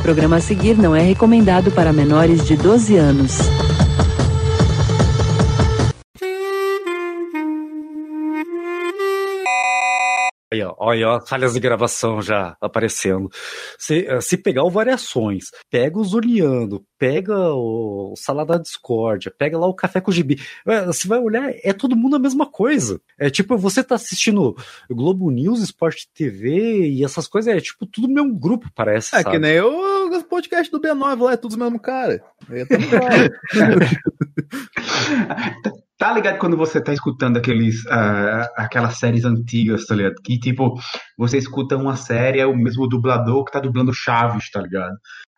programa a seguir não é recomendado para menores de 12 anos. Olha, ó, falhas de gravação já aparecendo. Se, eh, se pegar o Variações, pega o Zoniano, pega o Salada da Discórdia, pega lá o Café com o Gibi. eh, Você vai olhar, é todo mundo a mesma coisa. É tipo, você tá assistindo Globo News, Sport TV e essas coisas, é tipo tudo mesmo grupo, parece. É sabe? que nem o o podcast do B9 lá, é tudo o mesmo cara. Igual. Tá ligado quando você tá escutando aqueles, ah, aquelas séries antigas, tá ligado? Que tipo, você escuta uma série, é o mesmo dublador que tá dublando Chaves, tá ligado?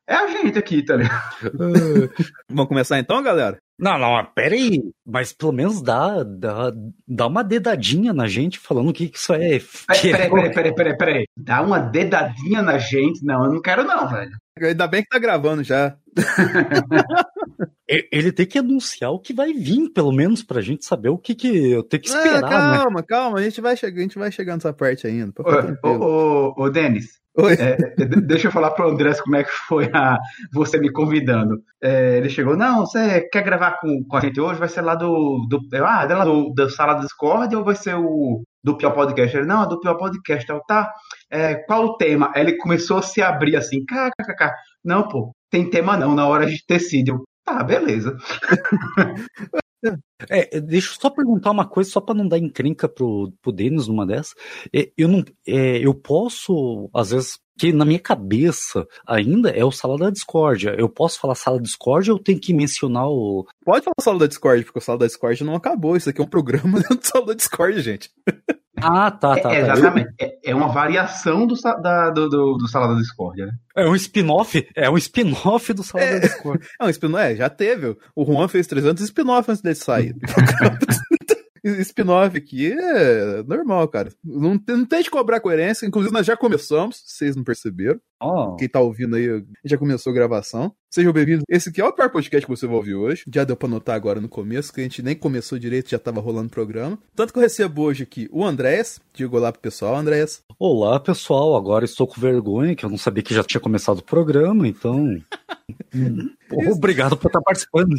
É a gente aqui, tá ligado? Vamos começar então, galera? Não, não, mas pera aí. Mas pelo menos dá, dá, dá uma dedadinha na gente falando que isso é. que é- Peraí, peraí, peraí, peraí, peraí. Dá uma dedadinha na gente? Não, eu não quero não, velho. Ainda bem que tá gravando já. Ele tem que anunciar o que vai vir, pelo menos, pra gente saber o que, que eu tenho que Ah, esperar, né? calma, calma, a gente vai chegar, a gente vai chegar nessa parte ainda. Ô, ô, ô, ô, Denis, é, é, de- deixa eu falar pro Andrés como é que foi a, você me convidando. É, ele chegou, não, você quer gravar com, com a gente hoje? Vai ser lá do, do ah, é lá do, da sala do Discord ou vai ser o do Pior Podcast? Ele, não, é do Pior Podcast. Eu, tá, é, qual o tema? Aí ele começou a se abrir assim, kkkk. Não, pô, tem tema não, na hora a gente decide. Eu, tá, beleza. É, deixa eu só perguntar uma coisa, só pra não dar encrenca pro, pro Denis numa dessas. É, eu não, é, eu posso, às vezes, que na minha cabeça ainda é o sala da discórdia. Eu posso falar sala da discórdia ou tenho que mencionar o. Pode falar sala da Discord, porque o sala da Discord não acabou. Isso aqui é um programa dentro do sala da Discord, gente. Ah, tá, tá. É, tá. exatamente. É, é uma variação do, da, do, do, do Salada Discord, né? É um spin-off, é um spin-off do sala É. da discórdia. É um spin é, já teve. O Juan fez 300 spin-off antes dele sair. spin-off aqui é normal, cara. Não, tem- não tem de cobrar coerência. Inclusive, nós já começamos, vocês não perceberam. Ó, Quem tá ouvindo aí, já começou a gravação. Sejam bem-vindos. Esse aqui é o pior podcast que você vai ouvir hoje. Já deu pra notar agora no começo, que a gente nem começou direito, já tava rolando o programa. Tanto que eu recebo hoje aqui o Andrés. Digo olá pro pessoal, Andrés. Olá, pessoal. Agora estou com vergonha, que eu não sabia que já tinha começado o programa, então. Hum, Obrigado por estar participando.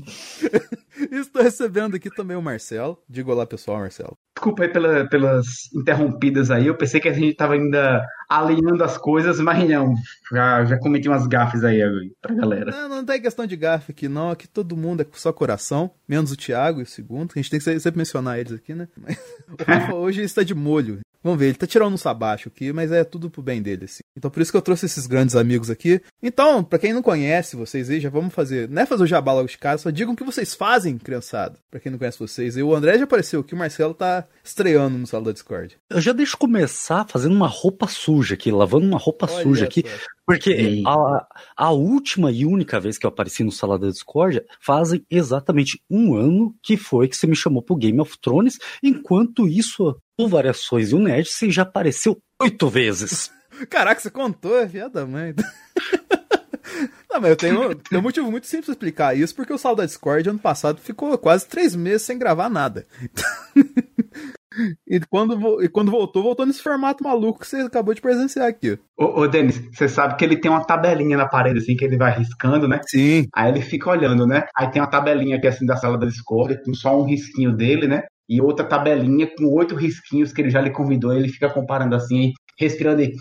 Estou recebendo aqui também o Marcelo. Digo olá, pessoal, Marcelo. Desculpa aí pela- pelas interrompidas aí. Eu pensei que a gente tava ainda alinhando as coisas, mas não. Já, já cometi umas gafes aí pra galera. Não, não tem questão de gafe aqui, não. Aqui todo mundo é só coração, menos o Thiago e o segundo. A gente tem que se- sempre mencionar eles aqui, né? Mas hoje está de molho. Vamos ver, ele tá tirando um sabacho aqui, mas é tudo pro bem dele, assim. Então por isso que eu trouxe esses grandes amigos aqui. Então, pra quem não conhece vocês aí, já vamos fazer. Não é fazer o jabá logo de casa, só digam o que vocês fazem, criançada. Pra quem não conhece vocês. E o André já apareceu aqui, o Marcelo tá estreando no sala da Discord. Eu já deixo começar fazendo uma roupa suja aqui, lavando uma roupa Olha suja aqui. só. Porque a, a última e única vez que eu apareci no Sala da Discórdia fazem exatamente um ano que foi que você me chamou pro Game of Thrones. Enquanto isso, o Variações e o Nerd, você já apareceu oito vezes. Caraca, você contou, é filha da mãe. Não, mas eu tenho, tenho um motivo muito simples pra explicar isso, porque o Sal da Discord ano passado ficou quase três meses sem gravar nada. e, quando, e quando voltou, voltou nesse formato maluco que você acabou de presenciar aqui. Ô, ô Denis, você sabe que ele tem uma tabelinha na parede assim que ele vai riscando, né? Sim. Aí ele fica olhando, né? Aí tem uma tabelinha aqui assim da sala da Discord, com só um risquinho dele, né? E outra tabelinha com oito risquinhos que ele já lhe convidou. Ele fica comparando assim, respirando aí.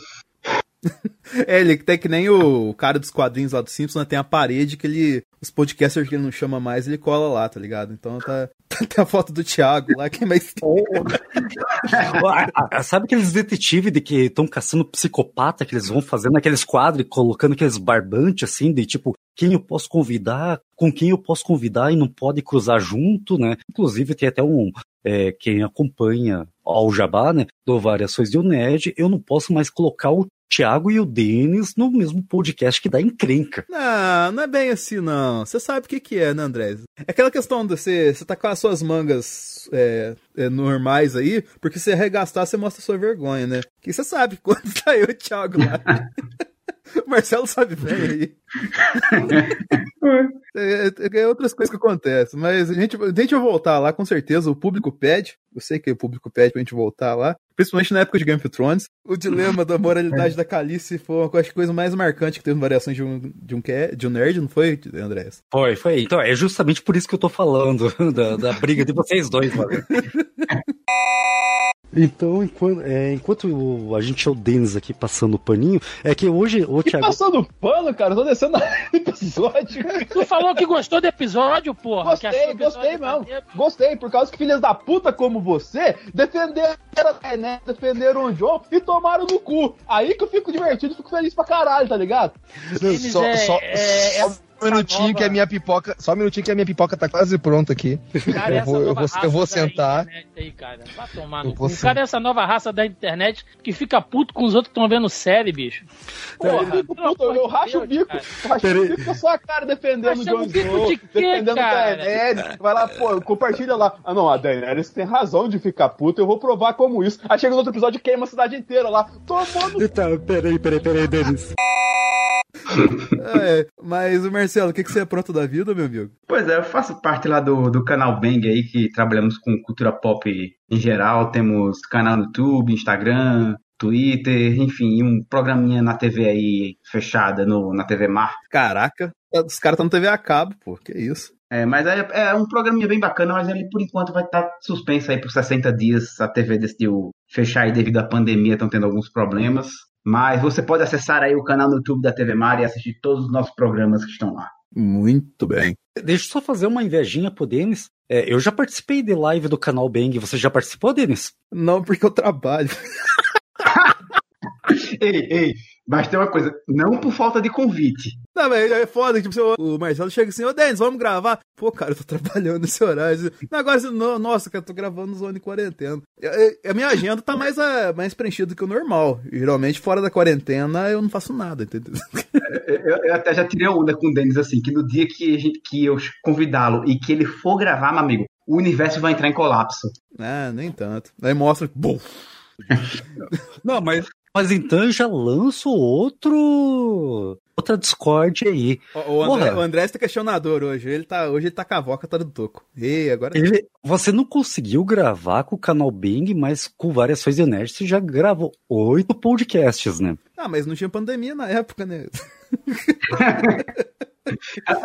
É, ele tem que nem o cara dos quadrinhos lá do Simpsons, né? Tem a parede que ele. Os podcasters que ele não chama mais, ele cola lá, tá ligado? Então tá. Tem a foto do Thiago lá, que é mais. Sabe aqueles detetives de que estão caçando psicopata que eles vão fazendo aqueles quadros colocando aqueles barbantes assim, de tipo, quem eu posso convidar, com quem eu posso convidar e não pode cruzar junto, né? Inclusive tem até um. é, quem acompanha ao Jabá, né? Do Variações do Nerd, eu não posso mais colocar o Thiago e o Denis no mesmo podcast que dá encrenca. Não, não é bem assim, não. Você sabe o que, que é, né, André? É aquela questão de você, você tá com as suas mangas é, é, normais aí, porque se arregastar, você mostra sua vergonha, né? Que você sabe quando tá eu e o Thiago lá. o Marcelo sabe bem aí. É, é, é outras coisas que acontecem, mas a gente, a gente vai voltar lá, com certeza, o público pede. Eu sei que o público pede pra gente voltar lá. Principalmente na época de Game of Thrones. O dilema da moralidade da Calice foi uma acho, coisa mais marcante que teve variações de um, de um, de um nerd, não foi, André? Foi, foi. Então, é justamente por isso que eu tô falando da, da briga de vocês dois, mano. Então, enquanto, é, enquanto a gente é o Denis aqui passando o paninho, é que hoje. O Thiago... Passando pano, cara, eu tô descendo no episódio. Tu falou que gostou do episódio, porra. Gostei, gostei mesmo. Gostei, por causa que filhas da puta como você defenderam a né, defenderam o João e tomaram no cu. Aí que eu fico divertido, fico feliz pra caralho, tá ligado? Só, é, só, é, só um minutinho nova... que a minha pipoca. Só um minutinho que a minha pipoca tá quase pronta aqui. Cara, eu, vou, eu, vou, eu vou sentar. Aí, cara. Vai tomar no cu. Cara, essa nova raça da internet que fica puto com os outros que estão vendo série, bicho. Porra, eu, puto, eu, eu racho o bico. Eu racho o bico com a sua cara defendendo o Jon Snow, de defendendo a Daenerys. Vai lá, pô, compartilha lá. Ah, não, a Daenerys tem razão de ficar puta, eu vou provar como isso. Aí chega no outro episódio e queima a cidade inteira lá. Tomando. Então, peraí, peraí, peraí, Denis. é, mas, Marcelo, o que, que você apronta da vida, meu amigo? Pois é, eu faço parte lá do, do canal Bang aí, que trabalhamos com cultura pop em geral. Temos canal no YouTube, Instagram, Twitter, enfim, um programinha na TV aí fechada, no, na TV Mar. Caraca, os caras estão na TV a cabo, pô, que isso. É, mas é, é, um programinha bem bacana, mas ele por enquanto vai estar tá suspenso aí por 60 dias. A TV decidiu fechar aí devido à pandemia, estão tendo alguns problemas. Mas você pode acessar aí o canal no YouTube da TV Mar e assistir todos os nossos programas que estão lá. Muito bem. Deixa eu só fazer uma invejinha pro Denis. É, eu já participei de live do canal Bang. Você já participou, Denis? Não, porque eu trabalho. ei, ei, mas tem uma coisa, não por falta de convite. Não, mas é foda, tipo, o Marcelo chega assim, ô Denis, vamos gravar. Pô, cara, eu tô trabalhando nesse horário. Agora, nossa, cara, eu tô gravando no Zone Quarentena. A minha agenda tá mais, mais preenchida do que o normal. Geralmente, fora da quarentena, eu não faço nada, entendeu? É, eu, eu até já tirei onda com o Denis, assim, que no dia que, a gente, que eu convidá-lo e que ele for gravar, meu amigo, o universo vai entrar em colapso. Ah, nem tanto. Aí mostra, bom. Não, mas mas então eu já lanço outro. Outra Discord aí. O, o, André, o André está questionador hoje. Ele tá, hoje ele tá com a voca, tá do toco. E agora. Ele, você não conseguiu gravar com o canal Bing, mas com variações de nerd, você já gravou oito podcasts, né? Ah, mas não tinha pandemia na época, né?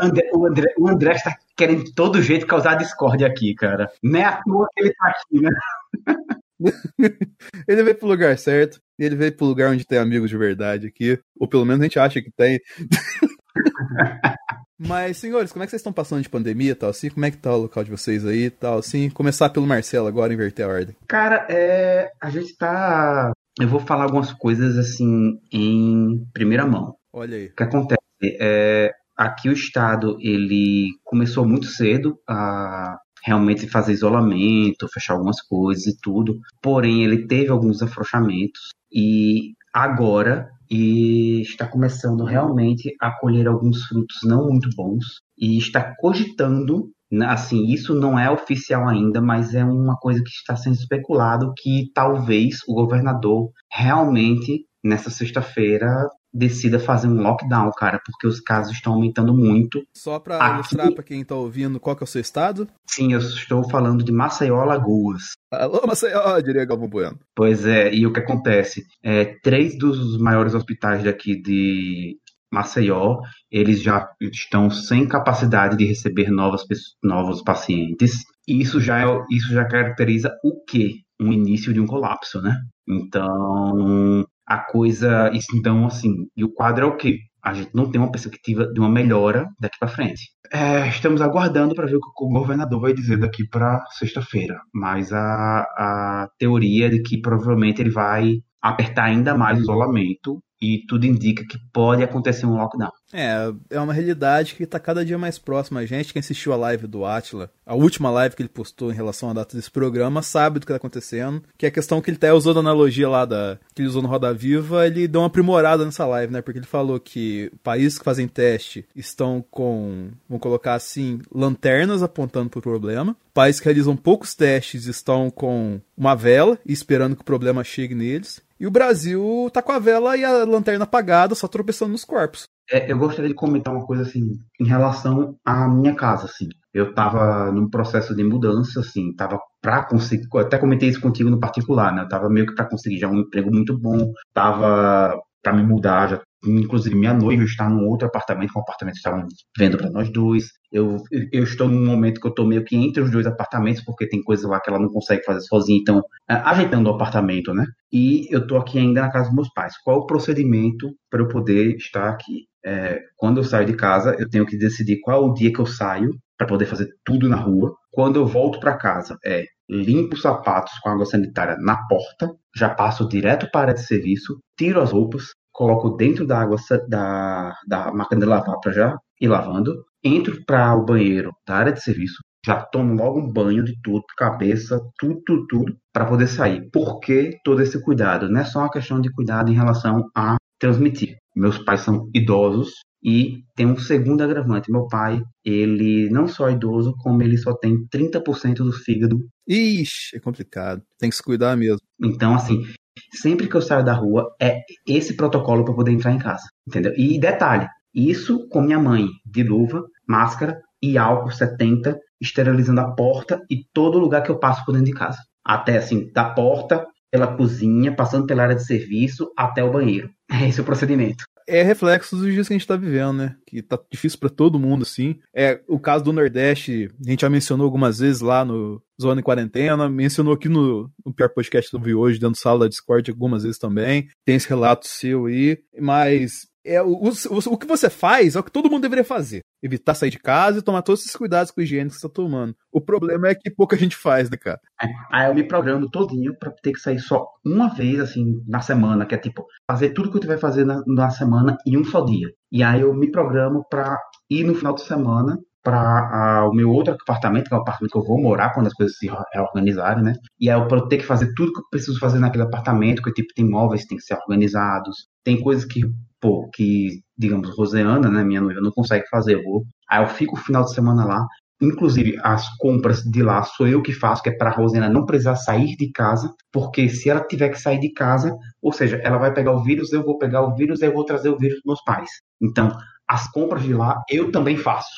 André, o, André, o André está querendo de todo jeito causar discórdia aqui, cara. Não é à toa que ele tá aqui, né? ele veio pro lugar certo. E ele veio pro lugar onde tem amigos de verdade aqui. Ou pelo menos a gente acha que tem. Mas, senhores, como é que vocês estão passando de pandemia e tal assim? Como é que tá o local de vocês aí e tal assim? Começar pelo Marcelo agora, inverter a ordem. Cara, é... a gente tá... Eu vou falar algumas coisas assim em primeira mão. Olha aí. O que acontece? É... Aqui o Estado, ele começou muito cedo a realmente fazer isolamento, fechar algumas coisas e tudo. Porém, ele teve alguns afrouxamentos e agora e está começando realmente a colher alguns frutos não muito bons e está cogitando, né, assim, isso não é oficial ainda, mas é uma coisa que está sendo especulado que talvez o governador realmente nessa sexta-feira decida fazer um lockdown, cara, porque os casos estão aumentando muito. Só para Aqui... ilustrar para quem tá ouvindo, qual que é o seu estado? Sim, eu estou falando de Maceió, Alagoas. Alô, Maceió, diria Galvão Bueno. Pois é, e o que acontece? É, três dos maiores hospitais daqui de Maceió, eles já estão sem capacidade de receber novas, novos pacientes. E isso já, é, isso já caracteriza o quê? Um início de um colapso, né? Então, a coisa. Então, assim, e o quadro é o quê? A gente não tem uma perspectiva de uma melhora daqui para frente. É, estamos aguardando para ver o que o governador vai dizer daqui para sexta-feira. Mas a, a teoria é de que provavelmente ele vai apertar ainda mais o isolamento e tudo indica que pode acontecer um lockdown. É, é uma realidade que está cada dia mais próxima a gente. Quem assistiu a live do Atila, a última live que ele postou em relação à data desse programa, sabe do que está acontecendo. Que é a questão que ele até usou da analogia lá da, que ele usou no Roda Viva, ele deu uma aprimorada nessa live, né? Porque ele falou que países que fazem teste estão com, vamos colocar assim, lanternas apontando para o problema. Países que realizam poucos testes estão com uma vela esperando que o problema chegue neles. E o Brasil tá com a vela e a lanterna apagada, só tropeçando nos corpos. É, eu gostaria de comentar uma coisa assim, em relação à minha casa, assim. Eu estava num processo de mudança, assim, tava para conseguir, até comentei isso contigo no particular, né? Eu tava meio que para conseguir já um emprego muito bom, tava para me mudar, já inclusive minha noiva está num outro apartamento, é um apartamento que estavam vendo para nós dois. Eu, eu estou num momento que eu estou meio que entre os dois apartamentos, porque tem coisa lá que ela não consegue fazer sozinha, então é, ajeitando o apartamento, né? E eu estou aqui ainda na casa dos meus pais. Qual o procedimento para eu poder estar aqui? É, quando eu saio de casa, eu tenho que decidir qual o dia que eu saio para poder fazer tudo na rua. Quando eu volto para casa, é limpo os sapatos com água sanitária na porta, já passo direto para a área de serviço, tiro as roupas, coloco dentro da água da, da máquina de lavar para já ir lavando, entro para o banheiro da área de serviço, já tomo logo um banho de tudo, cabeça, tudo, tudo, tudo, para poder sair. Por que todo esse cuidado? Não é só uma questão de cuidado em relação a transmitir. Meus pais são idosos e tem um segundo agravante. Meu pai, ele não só é idoso, como ele só tem 30% do fígado. Ixi, é complicado. Tem que se cuidar mesmo. Então, assim, sempre que eu saio da rua, é esse protocolo para poder entrar em casa, entendeu? E detalhe, isso com minha mãe, de luva, máscara e álcool 70, esterilizando a porta e todo lugar que eu passo por dentro de casa. Até assim, da porta, pela cozinha, passando pela área de serviço até o banheiro. Esse é o procedimento é reflexo dos dias que a gente tá vivendo, né? Que tá difícil para todo mundo, assim. É o caso do Nordeste, a gente já mencionou algumas vezes lá no Zona em Quarentena, mencionou aqui no, no pior podcast que eu vi hoje, dentro da sala da Discord, algumas vezes também. Tem esse relato seu aí, mas é, o, o, o, que você faz é o que todo mundo deveria fazer. Evitar sair de casa e tomar todos esses cuidados com higiene que você tá tomando. O problema é que pouca gente faz, né, cara? É, aí eu me programo todinho pra ter que sair só uma vez, assim, na semana, que é tipo, fazer tudo que eu tiver fazer na, na semana em um só dia. E aí eu me programo pra ir no final de semana para o meu outro apartamento, que é o apartamento que eu vou morar quando as coisas se reorganizarem, né? E aí eu ter que fazer tudo que eu preciso fazer naquele apartamento, que tipo tem móveis que tem que ser organizados, tem coisas que pô, que, digamos, Roseana, né, minha noiva, não consegue fazer. Eu vou, aí eu fico o final de semana lá. Inclusive, as compras de lá sou eu que faço, que é para Rosena não precisar sair de casa, porque se ela tiver que sair de casa, ou seja, ela vai pegar o vírus, eu vou pegar o vírus, eu vou trazer o vírus dos meus pais. Então, as compras de lá eu também faço.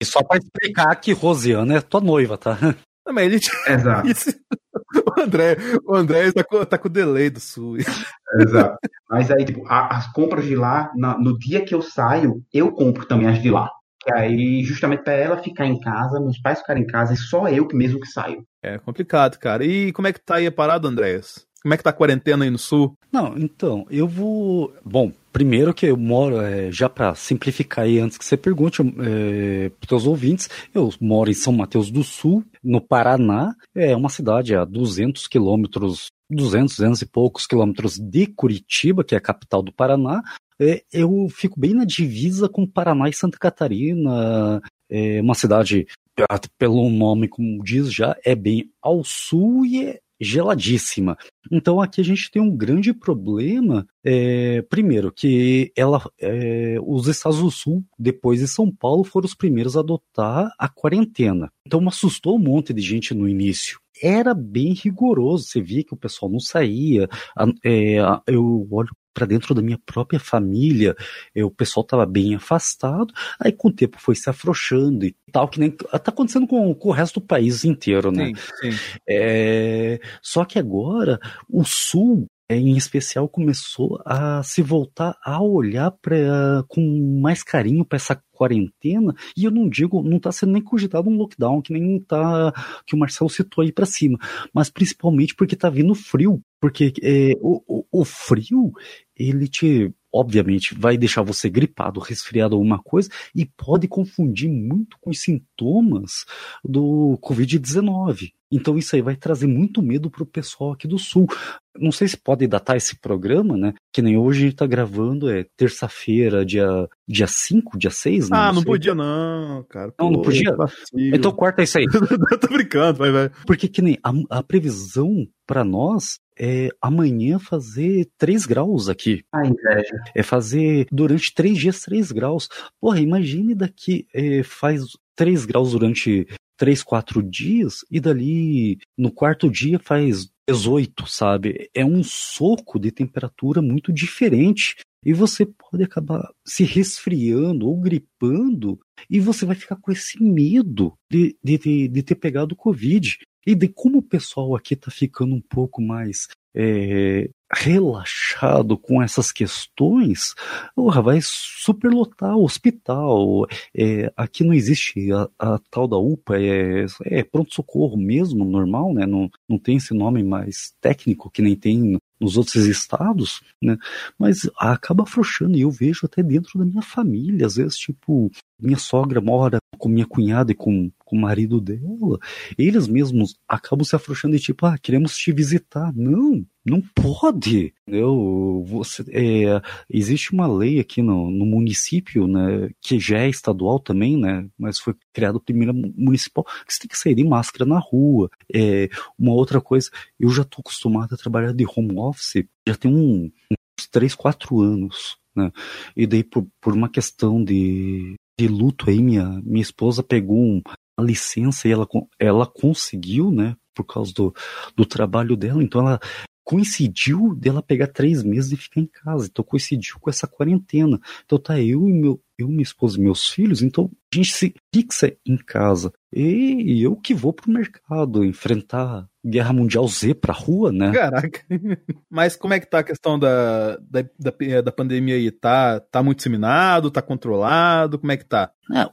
E só para explicar que Rosiana é tua noiva, tá? Mas ele... Exato. o André, o André tá com, tá com o delay do sul. Exato. Mas aí, tipo, a, as compras de lá, na, no dia que eu saio, eu compro também as de lá. Que aí, justamente para ela ficar em casa, meus pais ficarem em casa, e só eu que mesmo que saio. É complicado, cara. E como é que tá aí a parada, Andréas? Como é que tá a quarentena aí no sul? Não, então, eu vou. Bom, primeiro que eu moro, é, já para simplificar aí, antes que você pergunte é, para os ouvintes, eu moro em São Mateus do Sul, no Paraná, é uma cidade a 200 quilômetros, 200, 200 e poucos quilômetros de Curitiba, que é a capital do Paraná. É, eu fico bem na divisa com Paraná e Santa Catarina, é uma cidade, pelo nome como diz já, é bem ao sul e é geladíssima. Então aqui a gente tem um grande problema. É, primeiro, que ela, é, os estados do sul, depois de São Paulo, foram os primeiros a adotar a quarentena. Então assustou um monte de gente no início era bem rigoroso. Você via que o pessoal não saía. É, eu olho para dentro da minha própria família, é, o pessoal estava bem afastado, aí com o tempo foi se afrouxando e tal, que nem tá acontecendo com, com o resto do país inteiro, né? Sim, sim. É, só que agora o Sul em especial começou a se voltar a olhar pra, com mais carinho para essa quarentena, e eu não digo, não está sendo nem cogitado um lockdown, que nem tá que o Marcelo citou aí para cima, mas principalmente porque está vindo frio, porque é, o, o, o frio, ele te obviamente vai deixar você gripado, resfriado alguma coisa e pode confundir muito com os sintomas do Covid-19. Então isso aí vai trazer muito medo pro pessoal aqui do sul. Não sei se pode datar esse programa, né? Que nem hoje a gente tá gravando, é terça-feira, dia, dia 5, dia 6, né? Ah, não, não podia não, cara. Não, não podia? É então corta isso aí. tô brincando, vai, vai. Porque que nem a, a previsão para nós é amanhã fazer 3 graus aqui. A inveja. É fazer durante 3 dias 3 graus. Porra, imagine daqui, é, faz 3 graus durante três, quatro dias, e dali no quarto dia faz 18, sabe? É um soco de temperatura muito diferente e você pode acabar se resfriando ou gripando e você vai ficar com esse medo de, de, de ter pegado Covid. E de como o pessoal aqui tá ficando um pouco mais é, relaxado com essas questões, porra, vai superlotar o hospital. É, aqui não existe a, a, tal da UPA, é, é pronto-socorro mesmo, normal, né? Não, não tem esse nome mais técnico que nem tem nos outros estados, né? Mas acaba afrouxando, e eu vejo até dentro da minha família, às vezes, tipo, minha sogra mora com minha cunhada e com, com o marido dela, eles mesmos acabam se afrouxando e tipo, ah, queremos te visitar. Não, não pode. Eu, você, é, existe uma lei aqui no, no município, né, que já é estadual também, né, mas foi criado primeiro municipal, que você tem que sair de máscara na rua. É, uma outra coisa, eu já estou acostumado a trabalhar de home office, já tem um, uns 3, 4 anos. Né? E daí, por, por uma questão de, de luto aí, minha, minha esposa pegou um, uma licença e ela, ela conseguiu, né, por causa do, do trabalho dela, então ela coincidiu dela pegar três meses e ficar em casa. Então coincidiu com essa quarentena. Então tá eu e meu, eu, minha esposa e meus filhos, então a gente se fixa em casa. E eu que vou pro mercado enfrentar Guerra Mundial Z pra rua, né? Caraca. Mas como é que tá a questão da, da, da, da pandemia aí? Tá, tá muito disseminado? Tá controlado? Como é que tá? É,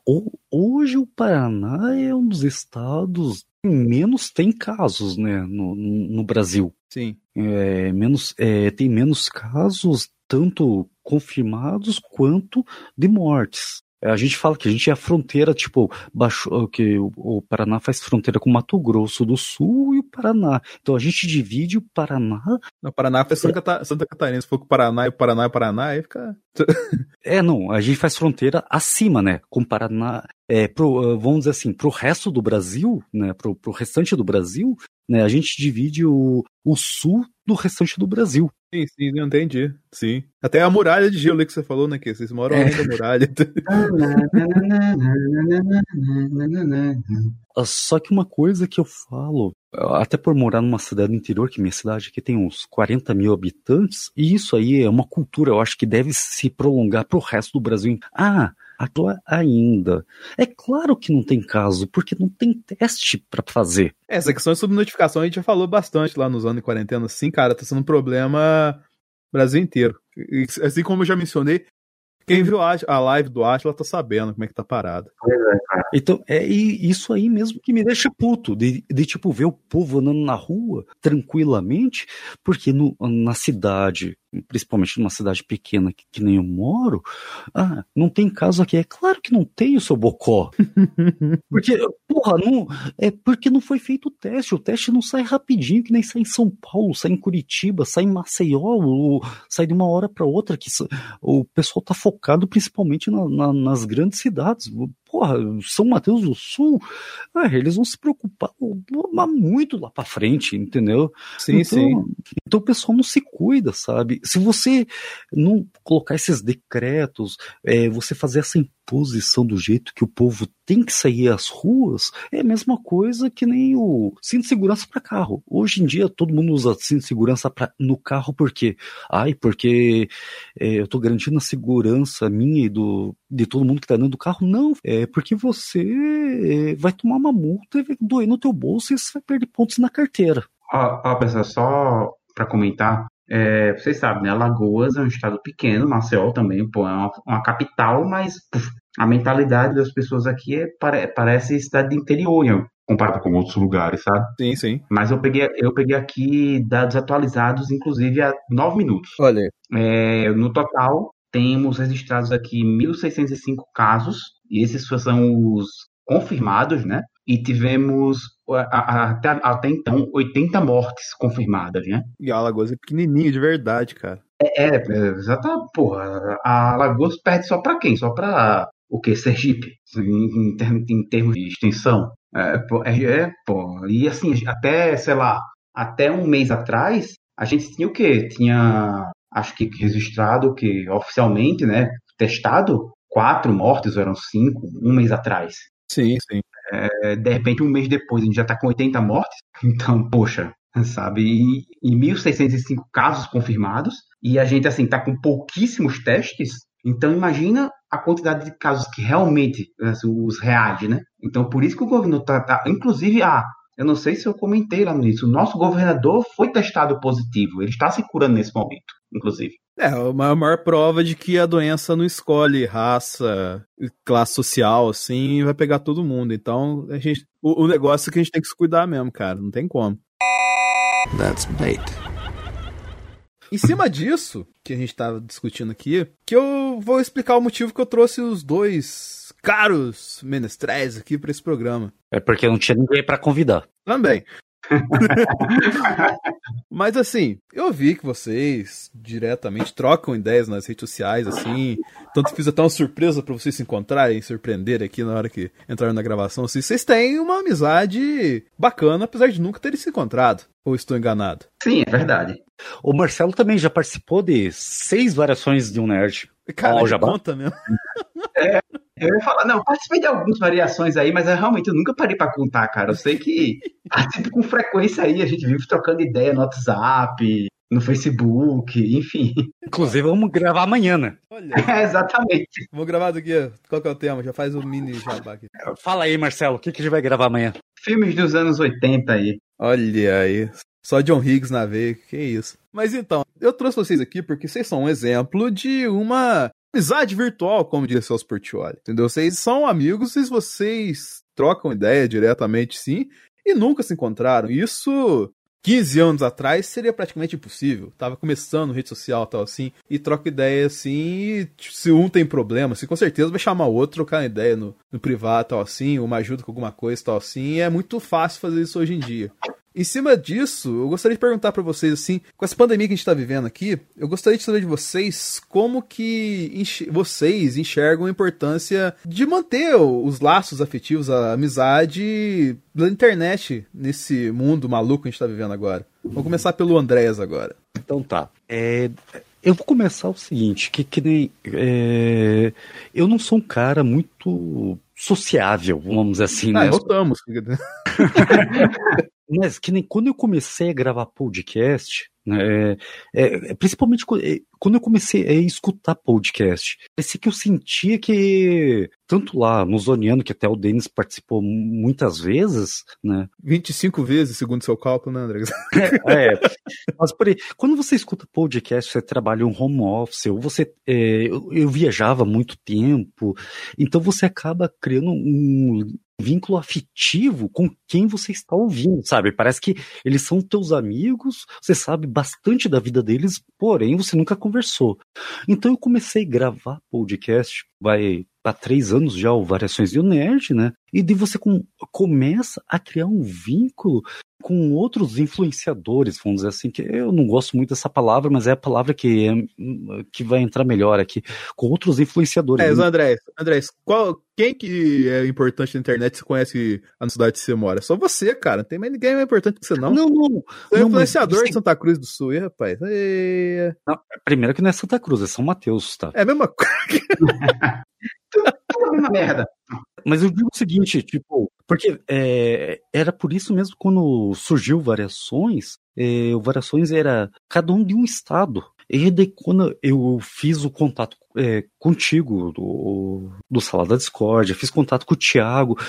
hoje o Paraná é um dos estados que menos tem casos, né, no, no Brasil. Sim. É, menos, é, tem menos casos, tanto confirmados quanto de mortes. É, a gente fala que a gente é a fronteira, tipo, baixo, que o, Paraná faz fronteira com Mato Grosso do Sul e o Paraná. Então a gente divide o Paraná. O Paraná faz Santa, Santa Catarina. Se for com o Paraná e o Paraná e o Paraná, aí fica. é, não, a gente faz fronteira acima, né? Com o Paraná. É, pro, vamos dizer assim, pro resto do Brasil, né? Pro, pro restante do Brasil, né? A gente divide o, o sul do restante do Brasil. Sim, sim, eu entendi. Sim. Até a muralha de gelo que você falou, né? Que vocês moram é. além da muralha. Ah, só que uma coisa que eu falo, até por morar numa cidade interior, que minha cidade aqui tem uns 40 mil habitantes, e isso aí é uma cultura, eu acho que deve se prolongar para o resto do Brasil. Ah, ainda. É claro que não tem caso, porque não tem teste para fazer. É, essa questão de subnotificação a gente já falou bastante lá nos anos de quarentena. Sim, cara, tá sendo um problema Brasil inteiro. Assim como eu já mencionei, quem viu a live do Atlas tá sabendo como é que tá parado. É, então, é isso aí mesmo que me deixa puto, de, de tipo ver o povo andando na rua tranquilamente, porque no, na cidade principalmente numa cidade pequena que, que, nem eu moro, ah, não tem caso aqui. É claro que não tem o seu bocó. porque, porra, não, é porque não foi feito o teste. O teste não sai rapidinho, que nem sai em São Paulo, sai em Curitiba, sai em Maceió, ou, sai de uma hora para outra. que O pessoal tá focado principalmente na, na, nas grandes cidades porra, São Mateus do Sul, ah, eles vão se preocupar muito lá para frente, entendeu? Sim, então, sim. Então o pessoal não se cuida, sabe? Se você não colocar esses decretos, é, você fazer essa posição do jeito que o povo tem que sair às ruas é a mesma coisa que nem o cinto de segurança para carro. Hoje em dia todo mundo usa cinto de segurança pra, no carro porque, ai, porque é, eu tô garantindo a segurança minha e do, de todo mundo que tá dentro do carro. Não, é porque você é, vai tomar uma multa e vai doer no teu bolso e você vai perder pontos na carteira. Ó, ó pessoal, só para comentar, é, vocês sabem, né? Alagoas é um estado pequeno, Maceió também, pô, é uma, uma capital, mas puf, a mentalidade das pessoas aqui é, pare, parece cidade de interior, comparado com outros lugares, sabe? Sim, sim. Mas eu peguei, eu peguei aqui dados atualizados, inclusive há nove minutos. Olha. É, no total, temos registrados aqui 1.605 casos, e esses são os confirmados, né? E tivemos até, até então 80 mortes confirmadas, né? E a Alagoas é pequenininho de verdade, cara. É, é, é exatamente, porra. A Alagoas perde só pra quem? Só pra o que? Sergipe, em, em, em, termos de extensão. É, é, é, pô, e assim, até, sei lá, até um mês atrás, a gente tinha o quê? Tinha, acho que registrado, que oficialmente, né, testado, quatro mortes, ou eram cinco, um mês atrás. Sim, sim. É, de repente, um mês depois, a gente já está com 80 mortes. Então, poxa, sabe? E, e 1.605 casos confirmados, e a gente, assim, tá com pouquíssimos testes, então imagina a quantidade de casos que realmente, assim, os reais, né? Então por isso que o governo tá, tá inclusive, ah, eu não sei se eu comentei lá no início, o nosso governador foi testado positivo, ele está se curando nesse momento, inclusive. É, a maior prova de que a doença não escolhe raça, classe social, assim, vai pegar todo mundo. Então, a gente, o, o negócio é que a gente tem que se cuidar mesmo, cara, não tem como. That's bait. Em cima disso, que a gente estava discutindo aqui, que eu vou explicar o motivo que eu trouxe os dois caros menestréis aqui para esse programa. É porque não tinha ninguém para convidar. Também. Mas assim, eu vi que vocês diretamente trocam ideias nas redes sociais, assim. Tanto fiz até uma surpresa para vocês se encontrarem, surpreender aqui na hora que entraram na gravação. Assim, vocês têm uma amizade bacana, apesar de nunca terem se encontrado. Ou estou enganado? Sim, é verdade. O Marcelo também já participou de seis variações de um nerd. Cara, oh, já conta mesmo. É, eu ia falar, não, participei de algumas variações aí, mas eu, realmente eu nunca parei para contar, cara. Eu sei que participo com frequência aí, a gente vive trocando ideia no WhatsApp, no Facebook, enfim. Inclusive, vamos gravar amanhã, né? Olha. É, exatamente. Vou gravar do que? Qual que é o tema? Já faz o um mini jabá aqui. Fala aí, Marcelo, o que, que a gente vai gravar amanhã? Filmes dos anos 80 aí. Olha aí. Só John Higgs na veia, que isso. Mas então, eu trouxe vocês aqui porque vocês são um exemplo de uma amizade virtual, como diria Celso Portioli. Entendeu? Vocês são amigos e vocês trocam ideia diretamente, sim, e nunca se encontraram. Isso 15 anos atrás seria praticamente impossível. Tava começando rede social tal assim, e troca ideia assim, e se um tem problema, assim, com certeza vai chamar o outro, trocar ideia no, no privado tal assim, uma ajuda com alguma coisa tal assim, é muito fácil fazer isso hoje em dia. Em cima disso, eu gostaria de perguntar para vocês assim, com essa pandemia que a gente está vivendo aqui, eu gostaria de saber de vocês como que enx vocês enxergam a importância de manter os laços afetivos, a amizade da internet nesse mundo maluco que a gente está vivendo agora. Vamos começar pelo Andrés agora. Então tá. É, eu vou começar o seguinte, que, que nem é, eu não sou um cara muito sociável, vamos dizer assim, ah, né? Voltamos. Mas que nem quando eu comecei a gravar podcast, né, é, é, principalmente é, quando eu comecei a escutar podcast, parecia que eu sentia que, tanto lá no Zoniano, que até o Denis participou muitas vezes, né? 25 vezes, segundo seu cálculo, né, André? É, é mas por aí, quando você escuta podcast, você trabalha um home office, ou você. É, eu, eu viajava muito tempo, então você acaba criando um vínculo afetivo com quem você está ouvindo, sabe? Parece que eles são teus amigos, você sabe bastante da vida deles, porém você nunca conversou. Então eu comecei a gravar podcast, vai há três anos já, o Variações de Nerd, né? E de você com, começa a criar um vínculo com outros influenciadores, vamos dizer assim, que eu não gosto muito dessa palavra, mas é a palavra que, é, que vai entrar melhor aqui, com outros influenciadores. É, André, André, qual, quem que é importante na internet você conhece a cidade que você mora? Só você, cara, não tem mais ninguém mais importante que você não. Não, não. Você é não, influenciador mas... de Santa Cruz do Sul, hein, rapaz? Não, primeiro que não é Santa Cruz, é São Mateus, tá? É a mesma coisa. tudo a mesma merda. Mas eu digo o seguinte, tipo, porque é, era por isso mesmo quando surgiu Variações, é, o Variações era cada um de um estado. E daí quando eu fiz o contato é, contigo, do, do Sala da Discord, fiz contato com o Thiago,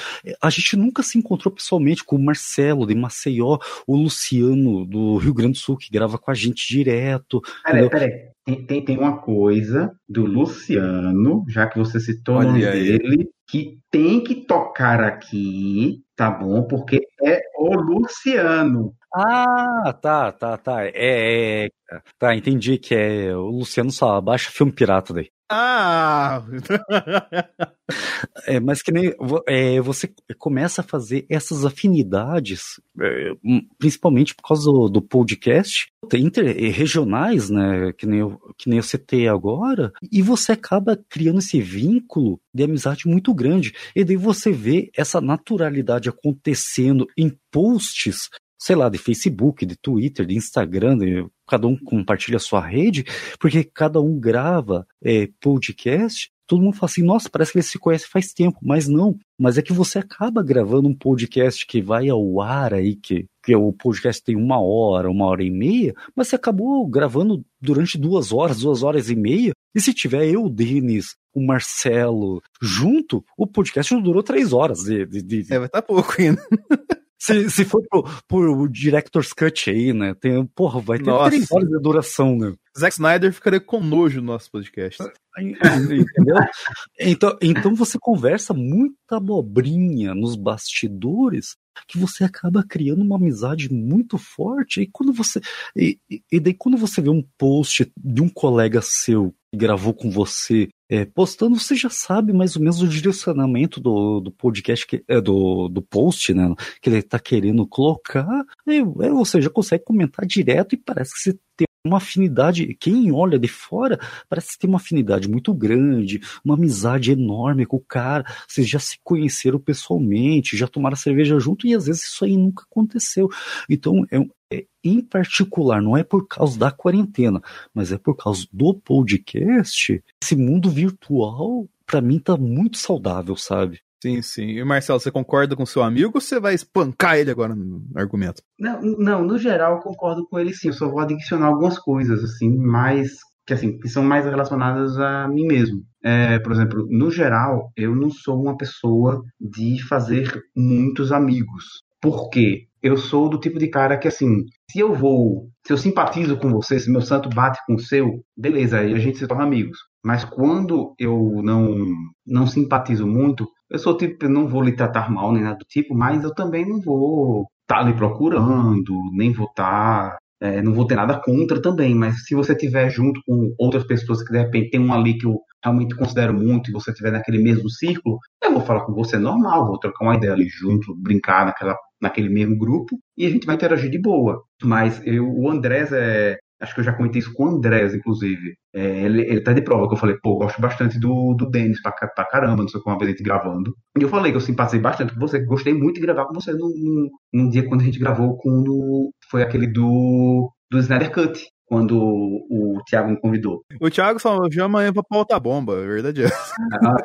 a gente nunca se encontrou pessoalmente com o Marcelo de Maceió, o Luciano do Rio Grande do Sul, que grava com a gente direto. Peraí, peraí. Tem, tem, tem, uma coisa do Luciano, já que você citou o nome dele, que tem que tocar aqui, tá bom? Porque é o Luciano. Ah, tá, tá, tá. É, é, tá, entendi que é o Luciano só baixa filme pirata daí. Ah! é, mas que nem é, você começa a fazer essas afinidades, é, hum, principalmente por causa do, do podcast, inter, regionais, né? Que nem, eu, que nem eu citei agora, e você acaba criando esse vínculo de amizade muito grande. E daí você vê essa naturalidade acontecendo em posts sei lá, de Facebook, de Twitter, de Instagram, de, cada um compartilha a sua rede, porque cada um grava é, podcast todo mundo fala assim, nossa, parece que eles se conhecem faz tempo, mas não. Mas é que você acaba gravando um podcast que vai ao ar aí, que, que o podcast tem uma hora, uma hora e meia, mas você acabou gravando durante duas horas, duas horas e meia, e se tiver eu, o Denis, o Marcelo junto, o podcast não durou três horas. De, de, de... É, vai estar tá pouco ainda. Se, se for por, por Director's Cut aí, né? Tem, porra, vai ter Nossa. três horas de duração, né? Zack Snyder ficaria com nojo no nosso podcast. Entendeu? Então, então você conversa muita abobrinha nos bastidores que você acaba criando uma amizade muito forte. E quando você. E, e daí, quando você vê um post de um colega seu gravou com você é, postando, você já sabe mais ou menos o direcionamento do, do podcast, que, é, do, do post, né? Que ele tá querendo colocar. É, é, você já consegue comentar direto e parece que você tem uma afinidade. Quem olha de fora parece tem uma afinidade muito grande, uma amizade enorme com o cara. Vocês já se conheceram pessoalmente, já tomaram cerveja junto e às vezes isso aí nunca aconteceu. Então é, é em particular, não é por causa da quarentena, mas é por causa do podcast. Esse mundo virtual, para mim, tá muito saudável, sabe? Sim, sim. E Marcelo, você concorda com seu amigo ou você vai espancar ele agora no argumento? Não, não, no geral eu concordo com ele sim. Eu só vou adicionar algumas coisas, assim, mais que assim, que são mais relacionadas a mim mesmo. É, por exemplo, no geral, eu não sou uma pessoa de fazer muitos amigos. Por quê? eu sou do tipo de cara que, assim, se eu vou, se eu simpatizo com você, se meu santo bate com o seu, beleza, aí a gente se torna amigos. Mas quando eu não, não simpatizo muito, eu sou tipo, eu não vou lhe tratar mal nem nada do tipo, mas eu também não vou estar tá lhe procurando, nem vou estar. Tá, é, não vou ter nada contra também, mas se você tiver junto com outras pessoas que de repente tem um ali que eu realmente considero muito e você estiver naquele mesmo círculo, eu vou falar com você normal, vou trocar uma ideia ali junto, brincar naquela naquele mesmo grupo e a gente vai interagir de boa. Mas eu, o Andrés é. Acho que eu já comentei isso com o Andrés, inclusive. É, ele, ele tá de prova, que eu falei, pô, gosto bastante do, do Denis pra, pra caramba, não sei como, a gente gravando. E eu falei que eu simpatizei bastante com você, gostei muito de gravar com você num, dia quando a gente gravou com foi aquele do, do Snyder Cut quando o, o Thiago me convidou. O Thiago só chama amanhã pra pauta bomba, é verdade. Ah.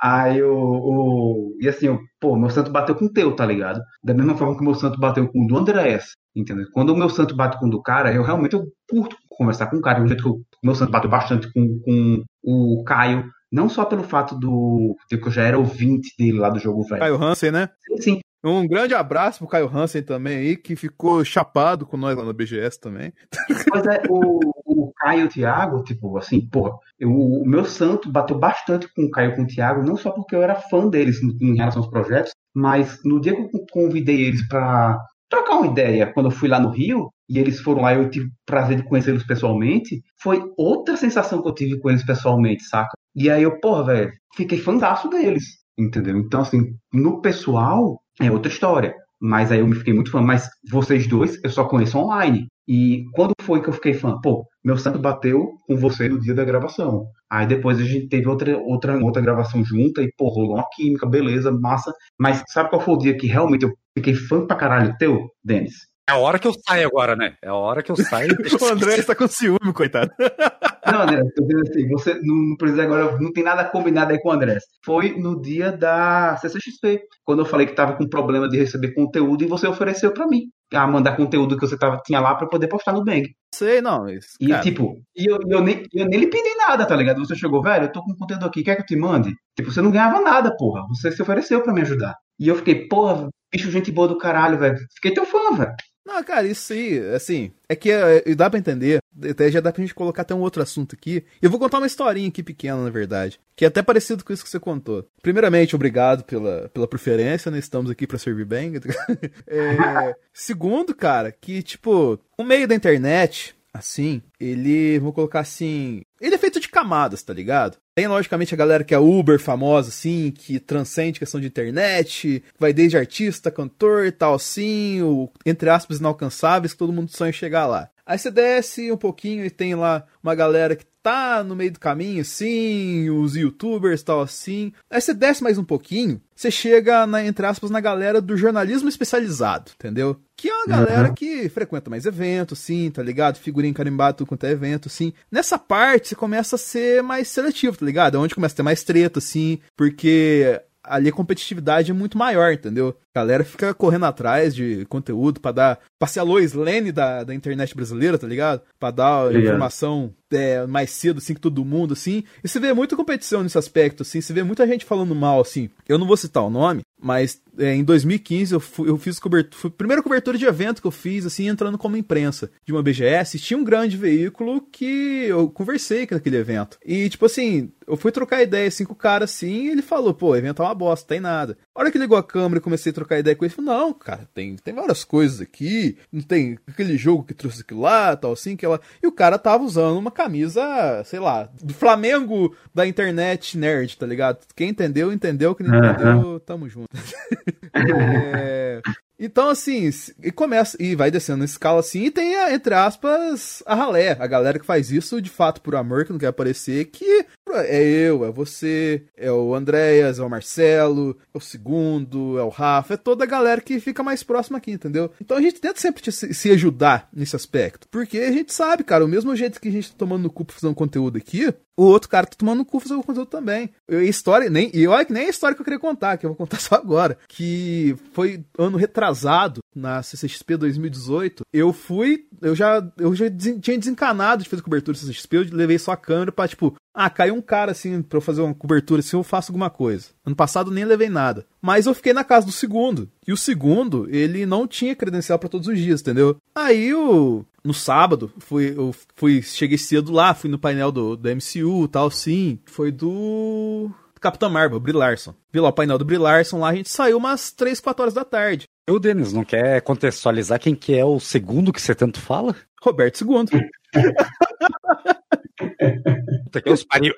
Aí o, o. E assim, o, pô, meu santo bateu com o teu, tá ligado? Da mesma forma que o meu santo bateu com o do Andrés. Entendeu? Quando o meu santo bate com o do cara, eu realmente eu curto conversar com o cara. Do jeito que o meu santo bateu bastante com, com o Caio. Não só pelo fato do. De que eu já era ouvinte dele lá do jogo velho. Caio Hansen, né? Sim, sim. Um grande abraço pro Caio Hansen também aí, que ficou chapado com nós lá no BGS também. Pois é, o, o Caio e o Thiago, tipo, assim, porra, eu, o meu santo bateu bastante com o Caio e com o Thiago, não só porque eu era fã deles em relação aos projetos, mas no dia que eu convidei eles para trocar uma ideia, quando eu fui lá no Rio, e eles foram lá eu tive prazer de conhecê-los pessoalmente, foi outra sensação que eu tive com eles pessoalmente, saca? E aí eu, porra, velho, fiquei fãzaço deles, entendeu? Então, assim, no pessoal, é outra história. Mas aí eu me fiquei muito fã. Mas vocês dois eu só conheço online. E quando foi que eu fiquei fã? Pô, meu santo bateu com você no dia da gravação. Aí depois a gente teve outra, outra, outra gravação junta e, pô, rolou uma química, beleza, massa. Mas sabe qual foi o dia que realmente eu fiquei fã pra caralho teu, Denis? É a hora que eu saio agora, né? É a hora que eu saio. o André está com ciúme, coitado. Não, André, tô dizendo assim, você não, não, precisa agora, não tem nada combinado aí com o André. Foi no dia da CCXP, quando eu falei que tava com problema de receber conteúdo e você ofereceu para mim a mandar conteúdo que você tava, tinha lá para poder postar no Bang. Sei, não. Isso, e tipo, e eu, eu, nem, eu nem lhe pedi nada, tá ligado? Você chegou, velho, eu tô com conteúdo aqui, quer que eu te mande? Tipo, você não ganhava nada, porra. Você se ofereceu para me ajudar. E eu fiquei, porra, bicho, gente boa do caralho, velho. Fiquei teu fã, velho. Não, cara, isso aí, assim, é que é, dá pra entender, até já dá pra gente colocar até um outro assunto aqui. Eu vou contar uma historinha aqui pequena, na verdade, que é até parecido com isso que você contou. Primeiramente, obrigado pela, pela preferência, né? Estamos aqui para servir bem. é, segundo, cara, que, tipo, o meio da internet, assim, ele, vou colocar assim, ele é feito de camadas, tá ligado? Tem, logicamente, a galera que é Uber famosa, assim, que transcende questão de internet, vai desde artista, cantor e tal, assim, o, entre aspas, inalcançáveis, que todo mundo sonha chegar lá. Aí você desce um pouquinho e tem lá uma galera que tá no meio do caminho, sim, os youtubers tal assim. Aí você desce mais um pouquinho, você chega, na, entre aspas, na galera do jornalismo especializado, entendeu? Que é uma galera uhum. que frequenta mais eventos, sim, tá ligado? Figurinha carimbada, tudo quanto é evento, sim. Nessa parte, você começa a ser mais seletivo, tá ligado? É onde começa a ter mais treta, assim, porque ali a competitividade é muito maior, entendeu? A galera fica correndo atrás de conteúdo para dar. pra ser a Lois Lane da, da internet brasileira, tá ligado? Pra dar Obrigado. informação é, mais cedo, assim, que todo mundo, assim. E você vê muita competição nesse aspecto, assim. Você vê muita gente falando mal, assim. Eu não vou citar o nome, mas é, em 2015 eu, fui, eu fiz cobertura. Foi a primeira cobertura de evento que eu fiz, assim, entrando como imprensa de uma BGS. Tinha um grande veículo que eu conversei naquele evento. E, tipo assim, eu fui trocar ideia assim com o cara assim, e ele falou, pô, o evento é uma bosta, tem nada. A hora que ligou a câmera e comecei a trocar ideia com ele, falou, não, cara, tem, tem várias coisas aqui, não tem aquele jogo que trouxe aquilo lá, tal assim, que ela. E o cara tava usando uma camisa, sei lá, do Flamengo da internet nerd, tá ligado? Quem entendeu, entendeu, quem não entendeu, tamo junto. é... Então, assim, e começa, e vai descendo na escala assim, e tem, entre aspas, a ralé, a galera que faz isso de fato por amor, que não quer aparecer, que é eu, é você, é o Andréas, é o Marcelo, é o segundo, é o Rafa, é toda a galera que fica mais próxima aqui, entendeu? Então a gente tenta sempre se ajudar nesse aspecto, porque a gente sabe, cara, o mesmo jeito que a gente tá tomando no cu pra fazer um conteúdo aqui, o outro cara tá tomando no cu fazer o conteúdo também. E história, nem, e olha que nem a história que eu queria contar, que eu vou contar só agora, que foi ano retrasado, na CCXP 2018, eu fui, eu já, eu já tinha desencanado de fazer cobertura de CCXP, eu levei só a câmera pra, tipo, ah, caiu um cara assim pra eu fazer uma cobertura assim, eu faço alguma coisa. Ano passado nem levei nada. Mas eu fiquei na casa do segundo. E o segundo, ele não tinha credencial para todos os dias, entendeu? Aí eu. No sábado, fui, eu fui, cheguei cedo lá, fui no painel do, do MCU tal, sim. Foi do. Capitão Marvel, Brie Larson. Vi lá o painel do Brie Larson lá, a gente saiu umas 3, 4 horas da tarde. O Denis, não quer contextualizar quem que é o segundo que você tanto fala? Roberto II.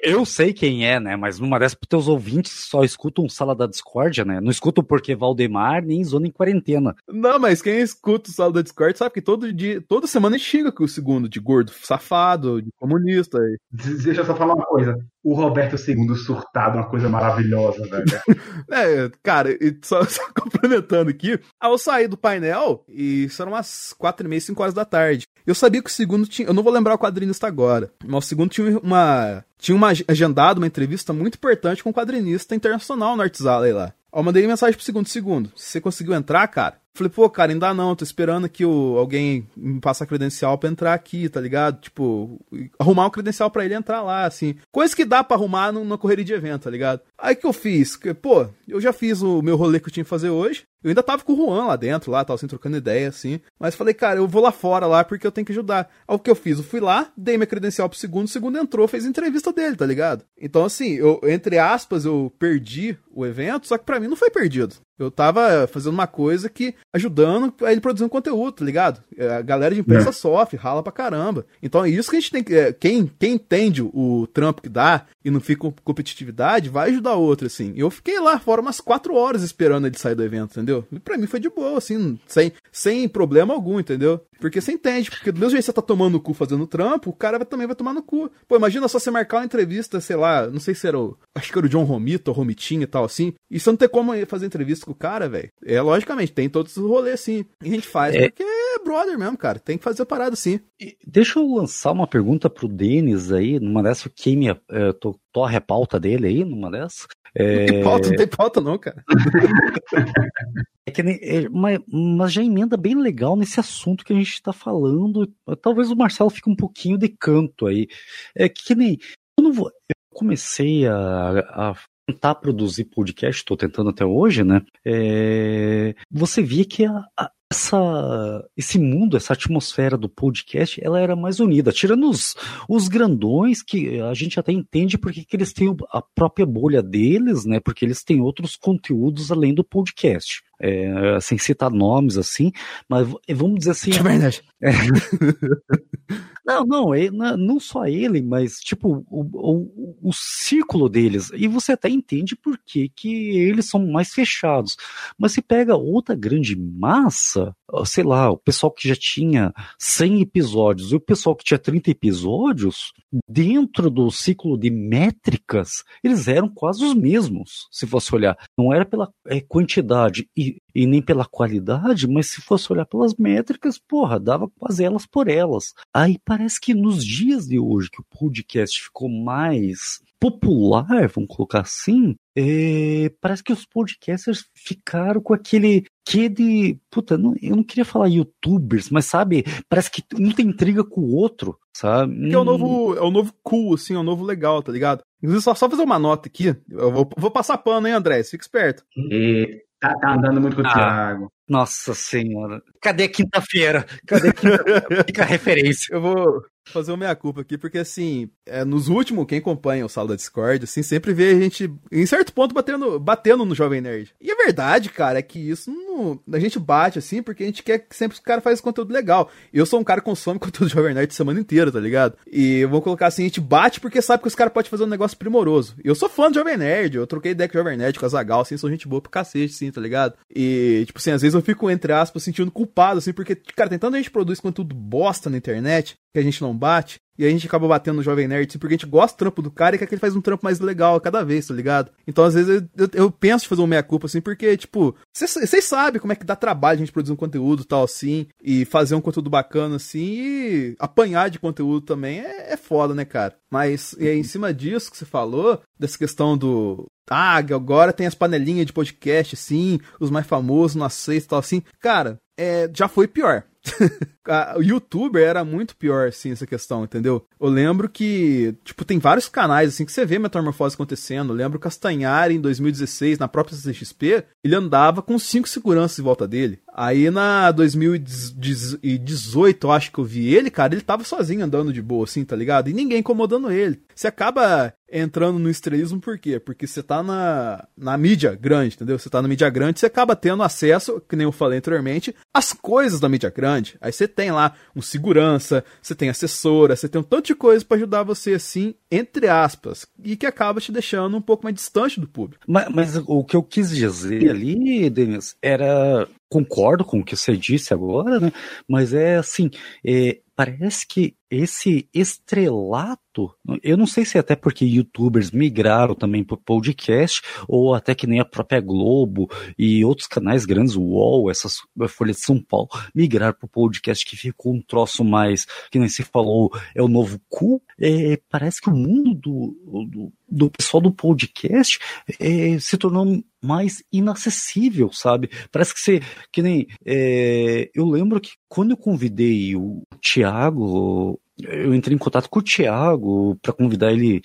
Eu sei quem é, né? Mas numa dessas, teus ouvintes só escutam Sala da Discórdia, né? Não escutam porque Valdemar nem Zona em Quarentena. Não, mas quem escuta o Sala da Discórdia sabe que todo dia, toda semana chega com o segundo de gordo safado, de comunista. Deixa eu só falar uma coisa. O Roberto II surtado, uma coisa maravilhosa, velho. é, cara, e só, só complementando aqui, ao sair do painel, e eram umas quatro e meia, cinco horas da tarde, eu sabia que o segundo tinha. Eu não vou lembrar o quadrinista agora, mas o segundo tinha uma. Tinha uma agendado uma entrevista muito importante com um quadrinista internacional no Arts Alley lá. Eu mandei mensagem pro segundo segundo. Se você conseguiu entrar, cara? Falei, pô, cara, ainda não, tô esperando que o, alguém me passe a credencial pra entrar aqui, tá ligado? Tipo, arrumar um credencial para ele entrar lá, assim. Coisa que dá para arrumar na correria de evento, tá ligado? Aí que eu fiz? Pô, eu já fiz o meu rolê que eu tinha que fazer hoje. Eu ainda tava com o Juan lá dentro, lá, tava assim, trocando ideia, assim. Mas falei, cara, eu vou lá fora lá porque eu tenho que ajudar. Aí o que eu fiz? Eu fui lá, dei minha credencial pro segundo, o segundo entrou, fez entrevista dele, tá ligado? Então, assim, eu, entre aspas, eu perdi o evento, só que pra mim não foi perdido. Eu tava fazendo uma coisa que ajudando a ele produzir um conteúdo, tá ligado? É, a galera de imprensa é. sofre, rala pra caramba. Então é isso que a gente tem que. É, quem, quem entende o trampo que dá e não fica com competitividade, vai ajudar outro, assim. Eu fiquei lá fora umas quatro horas esperando ele sair do evento, entendeu? E pra mim foi de boa, assim, sem, sem problema algum, entendeu? Porque você entende, porque do mesmo jeito que você tá tomando no cu fazendo trampo, o cara também vai tomar no cu. Pô, imagina só você marcar uma entrevista, sei lá, não sei se era o. Acho que era o John Romito, ou Romitinho e tal, assim. E você não tem como fazer entrevista com o cara, velho. É, logicamente, tem todos os rolês assim. E a gente faz é... porque é brother mesmo, cara. Tem que fazer a parada assim. Deixa eu lançar uma pergunta pro Denis aí, numa dessas, quem me. Eu tô, tô a repauta dele aí, numa dessas. É... Não tem pauta, não tem pauta, não, cara. é que é, mas, mas já emenda bem legal nesse assunto que a gente está falando. Talvez o Marcelo fique um pouquinho de canto aí. É que, nem. Eu, vou, eu comecei a, a tentar produzir podcast, estou tentando até hoje, né? É, você via que a, a, essa, esse mundo, essa atmosfera do podcast, ela era mais unida. Tirando os, os grandões, que a gente até entende porque que eles têm a própria bolha deles, né? Porque eles têm outros conteúdos além do podcast. É, sem citar nomes assim, mas vamos dizer assim. É verdade. É. não, não, é, não só ele, mas tipo o, o, o círculo deles. E você até entende por que, que eles são mais fechados. Mas se pega outra grande massa, sei lá, o pessoal que já tinha 100 episódios e o pessoal que tinha 30 episódios, dentro do ciclo de métricas, eles eram quase os mesmos, se fosse olhar. Não era pela é, quantidade e, e nem pela qualidade, mas se fosse olhar pelas métricas, porra, dava quase elas por elas. Aí parece que nos dias de hoje que o podcast ficou mais popular, vamos colocar assim, é, parece que os podcasters ficaram com aquele que de. Puta, não, eu não queria falar youtubers, mas sabe, parece que um tem intriga com o outro, sabe? É o novo, é o novo cool, assim, é o novo legal, tá ligado? Inclusive, só, só fazer uma nota aqui. Eu vou, vou passar pano, hein, André? Fica esperto. E tá, tá andando muito com o ah, Thiago. Nossa senhora. Cadê quinta-feira? Cadê quinta-feira? Fica a referência. Eu vou, fazer uma meia-culpa aqui, porque assim, é, nos últimos, quem acompanha o Sala da Discord, assim, sempre vê a gente, em certo ponto, batendo, batendo no Jovem Nerd. E a verdade, cara, é que isso não, a gente bate, assim, porque a gente quer que sempre o cara faz conteúdo legal. Eu sou um cara que consome conteúdo do Jovem Nerd semana inteira, tá ligado? E vamos colocar assim, a gente bate porque sabe que os caras podem fazer um negócio primoroso. Eu sou fã do Jovem Nerd, eu troquei o Jovem Nerd, com a Zagal, assim, sou gente boa pro cacete, assim, tá ligado? E, tipo assim, às vezes eu fico, entre aspas, sentindo culpado, assim, porque, cara, tem tanta gente produz conteúdo bosta na internet, que a gente não bate. E a gente acaba batendo no Jovem Nerd, porque a gente gosta do trampo do cara e quer que ele faz um trampo mais legal cada vez, tá ligado? Então, às vezes, eu, eu, eu penso em fazer uma meia-culpa, assim, porque, tipo, vocês sabem como é que dá trabalho a gente produzir um conteúdo tal, assim, e fazer um conteúdo bacana, assim, e apanhar de conteúdo também é, é foda, né, cara? Mas, e aí, em cima disso que você falou, dessa questão do, ah, agora tem as panelinhas de podcast, assim, os mais famosos, não aceito e tal, assim. Cara, é, já foi pior. o youtuber era muito pior, assim, essa questão, entendeu? Eu lembro que, tipo, tem vários canais, assim, que você vê metamorfose acontecendo. Eu lembro Castanhari, em 2016, na própria CXP, ele andava com cinco seguranças em volta dele. Aí na 2018, eu acho que eu vi ele, cara, ele tava sozinho andando de boa, assim, tá ligado? E ninguém incomodando ele. Você acaba entrando no estrelismo por quê? Porque você tá na, na mídia grande, entendeu? Você tá na mídia grande, você acaba tendo acesso, que nem eu falei anteriormente, às coisas da mídia grande. Aí você tem lá um segurança, você tem assessora, você tem um tanto de coisa para ajudar você assim, entre aspas, e que acaba te deixando um pouco mais distante do público. Mas, mas o que eu quis dizer ali, Denis, era concordo com o que você disse agora, né? Mas é assim, é, parece que esse estrelato, eu não sei se é até porque youtubers migraram também para podcast, ou até que nem a própria Globo e outros canais grandes, o UOL, essas Folha de São Paulo, migraram para podcast que ficou um troço mais, que nem se falou, é o novo cu. É, parece que o mundo do, do, do pessoal do podcast é, se tornou mais inacessível, sabe? Parece que você, que nem, é, eu lembro que quando eu convidei o Thiago, eu entrei em contato com o Thiago para convidar ele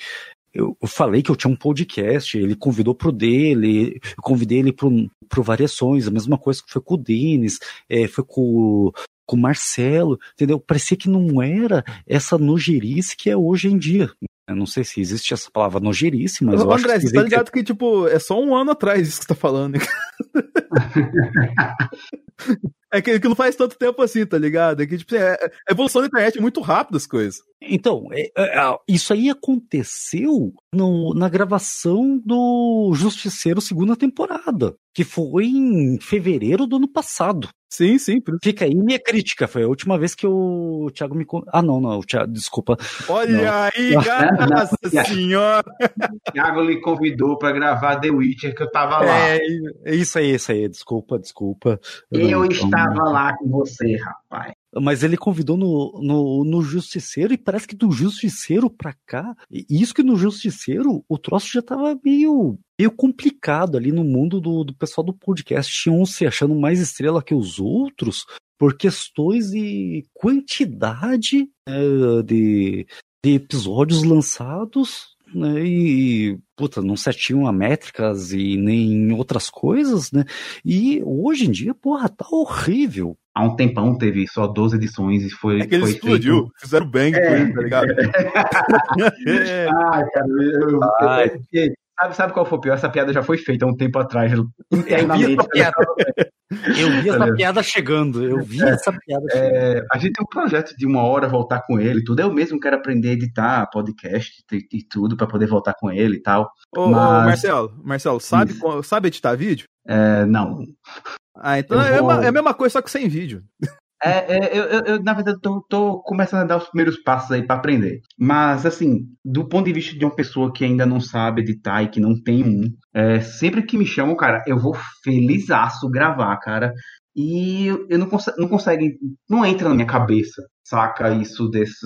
eu, falei que eu tinha um podcast, ele convidou pro dele, eu convidei ele pro, pro Variações, a mesma coisa que foi com o Denis, é, foi com, com o Marcelo, entendeu? Parecia que não era essa nojerice que é hoje em dia. Eu não sei se existe essa palavra nojerice, mas Ô, eu André, acho que... você tá ligado que... que, tipo, é só um ano atrás isso que você tá falando. É que, não faz tanto tempo assim, tá ligado? É que, tipo, é, é a evolução da internet é muito rápida as coisas. Então, é, é, isso aí aconteceu no, na gravação do Justiceiro segunda temporada, que foi em fevereiro do ano passado. Sim, sim. Fica aí minha crítica. Foi a última vez que o Thiago me. Ah, não, não, o Thiago, desculpa. Olha não. aí, nossa senhora! O Thiago lhe convidou para gravar The Witcher, que eu tava lá. É, isso aí, isso aí. Desculpa, desculpa. Eu não, estava não... lá com você, rapaz. Mas ele convidou no, no, no Justiceiro e parece que do Justiceiro pra cá, isso que no Justiceiro o troço já tava meio, meio complicado ali no mundo do, do pessoal do podcast. Tinham um se achando mais estrela que os outros por questões de quantidade é, de, de episódios lançados né, e, puta, não certinho a métricas e nem outras coisas, né? E hoje em dia, porra, tá horrível há um tempão teve só 12 edições e foi. É que ele foi explodiu, feito... fizeram bang é. com ele, tá ligado? é. Ai, cara, eu, Ai. Eu, sabe, sabe qual foi o pior? Essa piada já foi feita há um tempo atrás, internamente. Eu vi essa piada chegando, eu vi é, essa piada é, chegando. A gente tem um projeto de uma hora voltar com ele tudo. Eu mesmo quero aprender a editar podcast e, e tudo para poder voltar com ele e tal. Ô, Mas... ô Marcelo, Marcelo, sabe, sabe editar vídeo? É, não. Ah, então é, vou... é, a mesma coisa, só que sem vídeo. É, é eu, eu, eu, na verdade, tô, tô, começando a dar os primeiros passos aí para aprender. Mas, assim, do ponto de vista de uma pessoa que ainda não sabe editar e que não tem um, é, sempre que me chamam, cara, eu vou felizaço gravar, cara. E eu não, cons não consegue, não entra na minha cabeça, saca? Isso desse,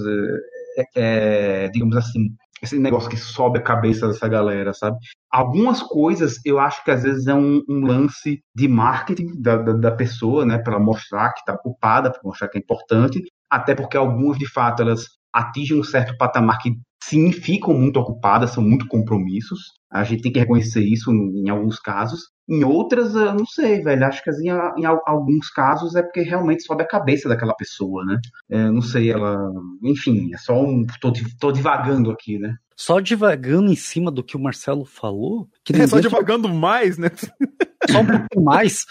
é, é digamos assim, esse negócio que sobe a cabeça dessa galera, sabe? Algumas coisas eu acho que às vezes é um, um lance de marketing da, da, da pessoa, né? Para mostrar que está ocupada, para mostrar que é importante, até porque algumas de fato elas atingem um certo patamar que sim ficam muito ocupadas, são muito compromissos. A gente tem que reconhecer isso em alguns casos. Em outras, eu não sei, velho. Acho que assim, em alguns casos é porque realmente sobe a cabeça daquela pessoa, né? É, não sei, ela. Enfim, é só um. Tô, tô divagando aqui, né? Só divagando em cima do que o Marcelo falou. Que é, só divagando mais, né? Só um pouco mais.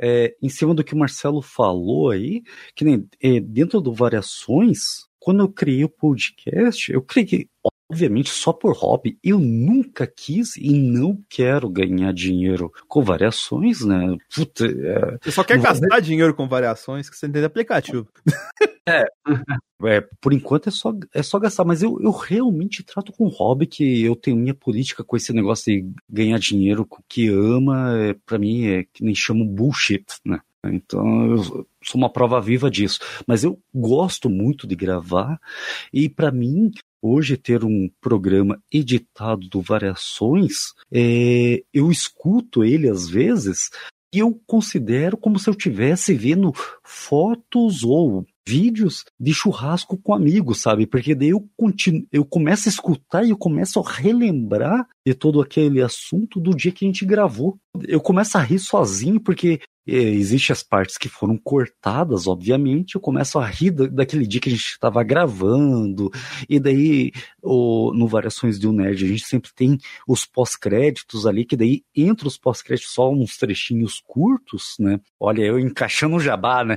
É, em cima do que o Marcelo falou aí, que nem é, dentro do Variações, quando eu criei o podcast, eu criei, obviamente, só por hobby. Eu nunca quis e não quero ganhar dinheiro com variações, né? Puta, é... Você só quer gastar dinheiro com variações que você tem aplicativo. É, é, por enquanto é só, é só gastar, mas eu, eu realmente trato com hobby que eu tenho minha política com esse negócio de ganhar dinheiro com o que ama, é, para mim é que nem chamo bullshit, né? Então eu sou uma prova viva disso. Mas eu gosto muito de gravar e para mim hoje ter um programa editado do Variações, é, eu escuto ele às vezes e eu considero como se eu estivesse vendo fotos ou vídeos de churrasco com amigos, sabe? Porque daí eu continuo, eu começo a escutar e eu começo a relembrar de todo aquele assunto do dia que a gente gravou. Eu começo a rir sozinho porque é, Existem as partes que foram cortadas, obviamente. Eu começo a rir daquele dia que a gente estava gravando. E daí, o, no Variações de um Nerd, a gente sempre tem os pós-créditos ali, que daí, entre os pós-créditos, só uns trechinhos curtos, né? Olha, eu encaixando o jabá, né?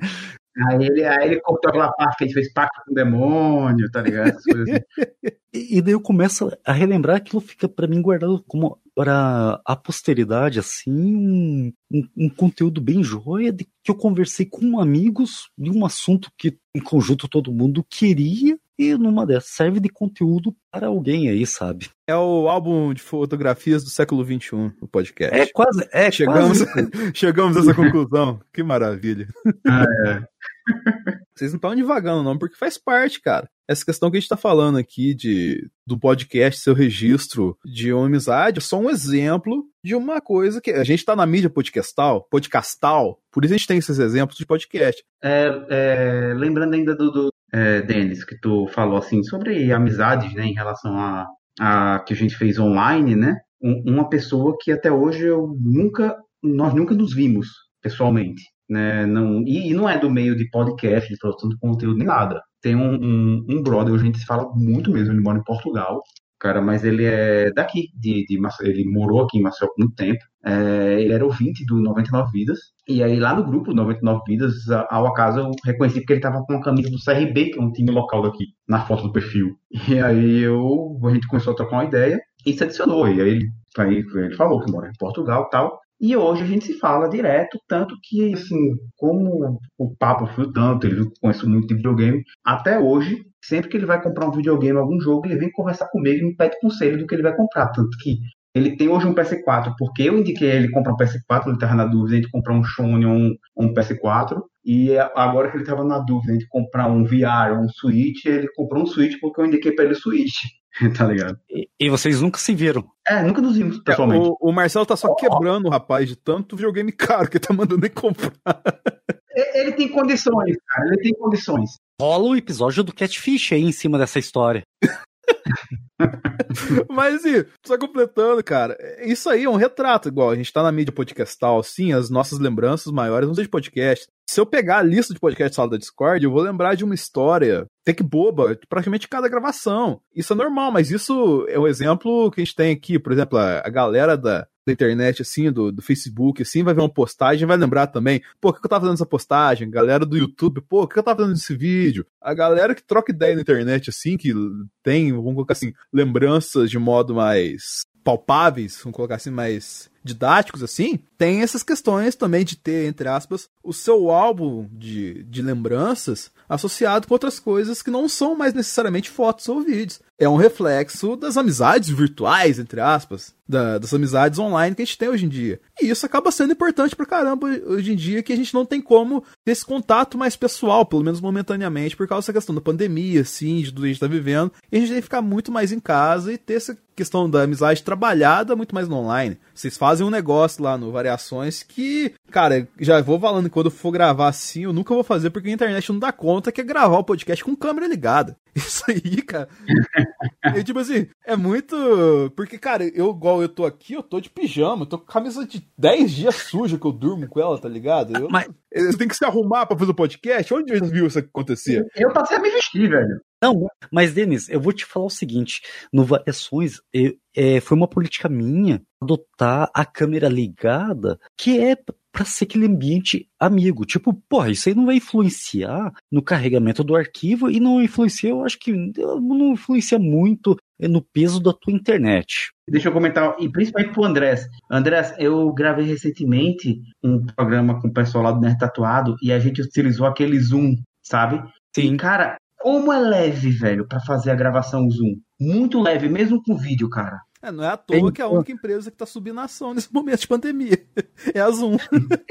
Aí ele, aí ele cortou aquela parte gente fez pacto com o demônio, tá ligado? Assim. e, e, daí eu começo a relembrar aquilo fica para mim guardado como para a posteridade, assim, um, um, um, conteúdo bem joia de que eu conversei com amigos de um assunto que em conjunto todo mundo queria e numa dessas serve de conteúdo para alguém aí, sabe? É o álbum de fotografias do século XXI, o podcast. É quase, é chegamos, quase. chegamos a essa conclusão. que maravilha. Ah, é. Vocês não estão divagando, não, porque faz parte, cara. Essa questão que a gente tá falando aqui de do podcast, seu registro de uma amizade, é só um exemplo de uma coisa que a gente tá na mídia podcastal, podcastal, por isso a gente tem esses exemplos de podcast. É, é, lembrando ainda do, do é, Denis, que tu falou assim sobre amizades, né, em relação a, a que a gente fez online, né? Um, uma pessoa que até hoje eu nunca, nós nunca nos vimos pessoalmente né? Não, e, e, não é do meio de podcast, de produção de conteúdo, nem nada. Tem um, um, um brother, a gente se fala muito mesmo, ele mora em Portugal, cara, mas ele é daqui, de, de ele morou aqui em Maceió por muito tempo. É, ele era ouvinte do 99 Vidas, e aí lá no grupo 99 Vidas, ao acaso eu reconheci porque ele tava com uma camisa do CRB, que é um time local daqui, na foto do perfil. E aí eu, a gente começou a trocar uma ideia e se adicionou. E aí ele, aí ele falou que mora em Portugal e tal. E hoje a gente se fala direto, tanto que, assim, como o papo foi tanto, ele conhece muito de videogame, até hoje, sempre que ele vai comprar um videogame, algum jogo, ele vem conversar comigo e me pede conselho do que ele vai comprar. Tanto que ele tem hoje um PS4, porque eu indiquei ele comprar um PS4, ele estava na dúvida de comprar um Sony ou um, um PS4, e agora que ele estava na dúvida de comprar um VR ou um Switch, ele comprou um Switch porque eu indiquei para ele o Switch. tá ligado? E, e, vocês nunca se viram? É, nunca nos vimos, pessoalmente. É, o, o, Marcelo tá só oh. quebrando o rapaz de tanto videogame caro que tá mandando ele comprar. Ele tem condições, cara, ele tem condições. Rola o episódio do Catfish aí em cima dessa história. Mas e, só completando, cara, isso aí é um retrato, igual a gente tá na mídia podcastal, sim, as nossas lembranças maiores não são de podcast. Se eu pegar a lista de podcast sala da Discord, eu vou lembrar de uma história, até que boba, praticamente cada gravação. Isso é normal, mas isso é um exemplo que a gente tem aqui, por exemplo, a, galera da, da internet, assim, do, do Facebook, assim, vai ver uma postagem, vai lembrar também, pô, o que eu tava fazendo essa postagem? Galera do YouTube, pô, o que eu tava fazendo esse vídeo? A galera que troca ideia na internet, assim, que tem, vamos colocar assim, lembranças de modo mais palpáveis, vamos colocar assim, mais didáticos assim, tem essas questões também de ter, entre aspas, o seu álbum de, de lembranças associado com outras coisas que não são mais necessariamente fotos ou vídeos. É um reflexo das amizades virtuais, entre aspas, da, das amizades online que a gente tem hoje em dia. E isso acaba sendo importante pra caramba hoje em dia, que a gente não tem como ter esse contato mais pessoal, pelo menos momentaneamente, por causa dessa questão da pandemia, assim, de tudo que a gente tá vivendo. E a gente tem que ficar muito mais em casa e ter essa questão da amizade trabalhada muito mais no online. Vocês fazem um negócio lá no Variações que, cara, já vou falando que quando eu for gravar assim, eu nunca vou fazer porque a internet não dá conta que é gravar o podcast com câmera ligada. Isso aí, cara. E, tipo assim, é muito. Porque, cara, eu, igual eu tô aqui, eu tô de pijama, eu tô com camisa de 10 dias suja que eu durmo com ela, tá ligado? Eu, Mas... Você tem que se arrumar pra fazer o podcast? Onde você viu isso acontecer? Eu passei a me vestir, velho. Não, mas Denis, eu vou te falar o seguinte: no Variações, eu, é, foi uma política minha adotar a câmera ligada, que é para ser aquele ambiente amigo. Tipo, porra, isso aí não vai influenciar no carregamento do arquivo e não influencia, eu acho que não influencia muito no peso da tua internet. Deixa eu comentar, e principalmente pro Andrés. Andrés, eu gravei recentemente um programa com o pessoal lá do Nerd Tatuado e a gente utilizou aquele Zoom, sabe? Sim. E, cara, como é leve, velho, para fazer a gravação Zoom. Muito leve, mesmo com vídeo, cara. É, não é à toa então, que é a única empresa que está subindo a ação nesse momento de pandemia. É a Zoom.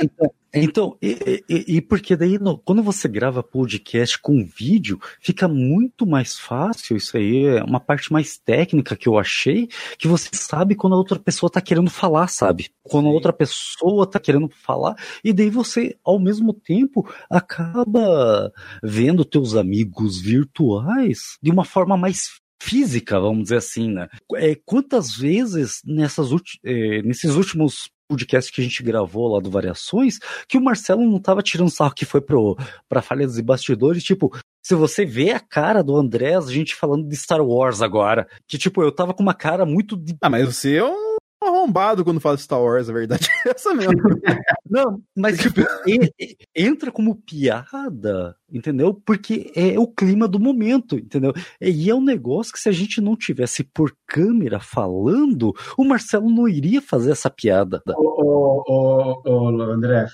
Então, então e, e, e, porque daí no, quando você grava podcast com vídeo, fica muito mais fácil. Isso aí é uma parte mais técnica que eu achei, que você sabe quando a outra pessoa está querendo falar, sabe? Quando a outra pessoa está querendo falar, e daí você, ao mesmo tempo, acaba vendo teus amigos virtuais de uma forma mais física, vamos dizer assim, né? É, quantas vezes nessas é, nesses últimos podcasts que a gente gravou lá do Variações, que o Marcelo não tava tirando sarro que foi pro, pra falhas e bastidores, tipo, se você vê a cara do Andrés, a gente falando de Star Wars agora, que tipo, eu tava com uma cara muito... De... Ah, mas você é um arrombado quando fala Star Wars, a verdade é essa mesmo. Não, mas tipo, entra como piada, entendeu? Porque é o clima do momento, entendeu? E é um negócio que se a gente não tivesse por câmera falando, o Marcelo não iria fazer essa piada. Ô, ô, ô, ô André,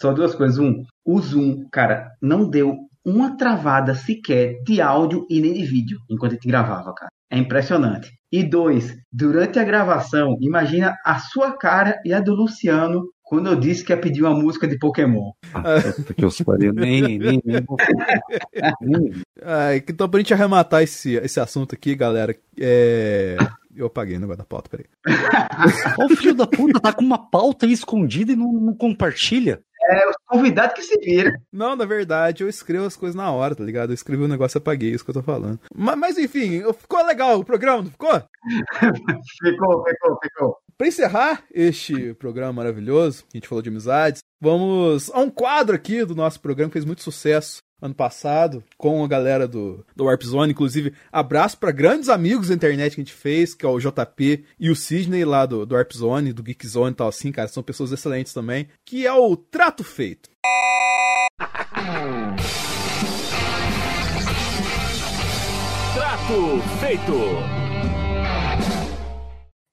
só duas coisas. Um, o Zoom, cara, não deu uma travada sequer de áudio e nem de vídeo enquanto a gente gravava, cara. É impressionante. E dois, durante a gravação, imagina a sua cara e a do Luciano quando eu disse que ia pedir uma música de Pokémon. Ah, porque eu falei, nem, nem, nem, ah, Então, pra gente arrematar esse, esse assunto aqui, galera, é... Eu apaguei o negócio da pauta, peraí. O filho da puta tá com uma pauta aí escondida e não, não compartilha. É, os convidados que se viram. Não, na verdade, eu escrevo as coisas na hora, tá ligado? Eu escrevi o um negócio e apaguei isso que eu tô falando. Mas, mas enfim, ficou legal o programa, não ficou? ficou, ficou, ficou. Pra encerrar este programa maravilhoso, que a gente falou de amizades, vamos a um quadro aqui do nosso programa que fez muito sucesso ano passado, com a galera do, do Warp Zone. Inclusive, abraço para grandes amigos da internet que a gente fez, que é o JP e o Sidney lá do, do Warp Zone, do Geek Zone e tal assim, cara. São pessoas excelentes também. Que é o Trato Feito. Trato Feito.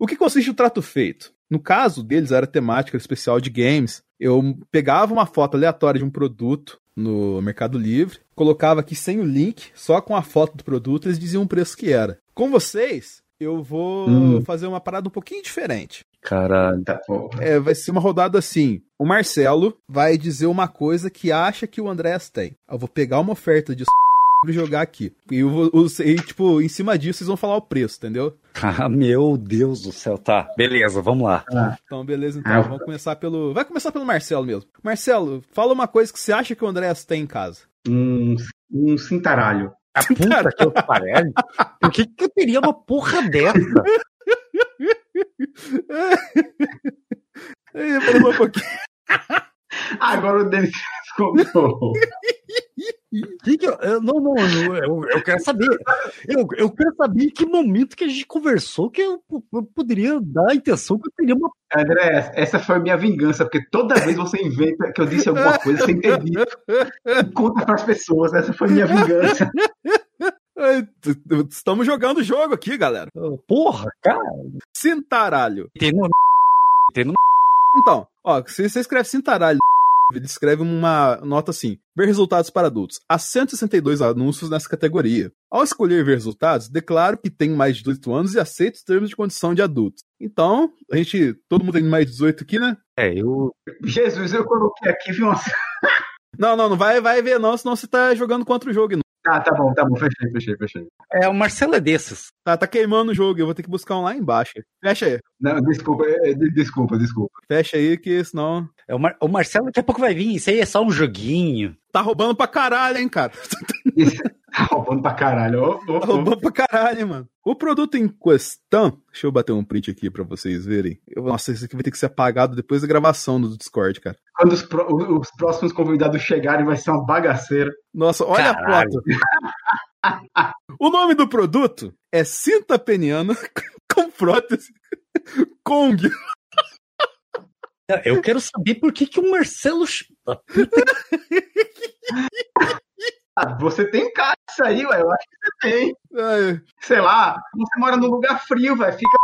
O que consiste o trato feito? No caso deles, era temática especial de games. Eu pegava uma foto aleatória de um produto no Mercado Livre, colocava aqui sem o link, só com a foto do produto, eles diziam o preço que era. Com vocês, eu vou hum. fazer uma parada um pouquinho diferente. Caralho. Tá é, vai ser uma rodada assim. O Marcelo vai dizer uma coisa que acha que o Andrés tem. Eu vou pegar uma oferta de jogar aqui. E, eu, e, tipo, em cima disso vocês vão falar o preço, entendeu? Ah, meu Deus do céu. Tá, beleza, vamos lá. Ah. Então, beleza, então. Ah. Vamos começar pelo. Vai começar pelo Marcelo mesmo. Marcelo, fala uma coisa que você acha que o Andréas tem em casa. Um, um cintaralho. A puta que eu parei. Por que, que eu teria uma porra dessa? um pouquinho. Agora o Denis comprou. Que que eu, eu, não, não, eu, eu, quero saber. Eu, eu quero saber em que momento que a gente conversou que eu, eu poderia dar a intenção que eu teria uma André, essa foi a minha vingança, porque toda vez você inventa que eu disse alguma coisa sem ter dito. Conta pras pessoas, essa foi a minha vingança. Estamos jogando o jogo aqui, galera. Porra, cara. Cintaralho. Tem no... Tem no... Então, ó, se você escreve cintaralho, ele escreve uma nota assim: ver resultados para adultos. Há 162 anúncios nessa categoria. Ao escolher ver resultados, declaro que tenho mais de 18 anos e aceito os termos de condição de adultos. Então, a gente. Todo mundo tem mais de 18 aqui, né? É, eu. Jesus, eu coloquei aqui, viu? Não, não, não vai, vai ver, não, senão você tá jogando contra o jogo. Ah, tá bom, tá bom, fechei, fechei, fechei. É, o Marcelo é desses. Tá, tá queimando o jogo, eu vou ter que buscar um lá embaixo. Fecha aí. Não, desculpa, é, desculpa, desculpa. Fecha aí, que senão. É, o, Mar... o Marcelo daqui a pouco vai vir, isso aí é só um joguinho. Tá roubando pra caralho, hein, cara. tá roubando pra caralho. Oh, oh, tá roubando pra caralho, mano. O produto em questão. Deixa eu bater um print aqui pra vocês verem. Eu, nossa, isso aqui vai ter que ser apagado depois da gravação do Discord, cara. Quando os, pro, os próximos convidados chegarem, vai ser uma bagaceira. Nossa, olha caralho. a foto. o nome do produto é cinta peniana com prótese Kong. Eu quero saber por que, que o Marcelo. Ah, você tem cara isso aí, ué. Eu acho que você tem. É. Sei lá, você mora num lugar frio, velho. Fica.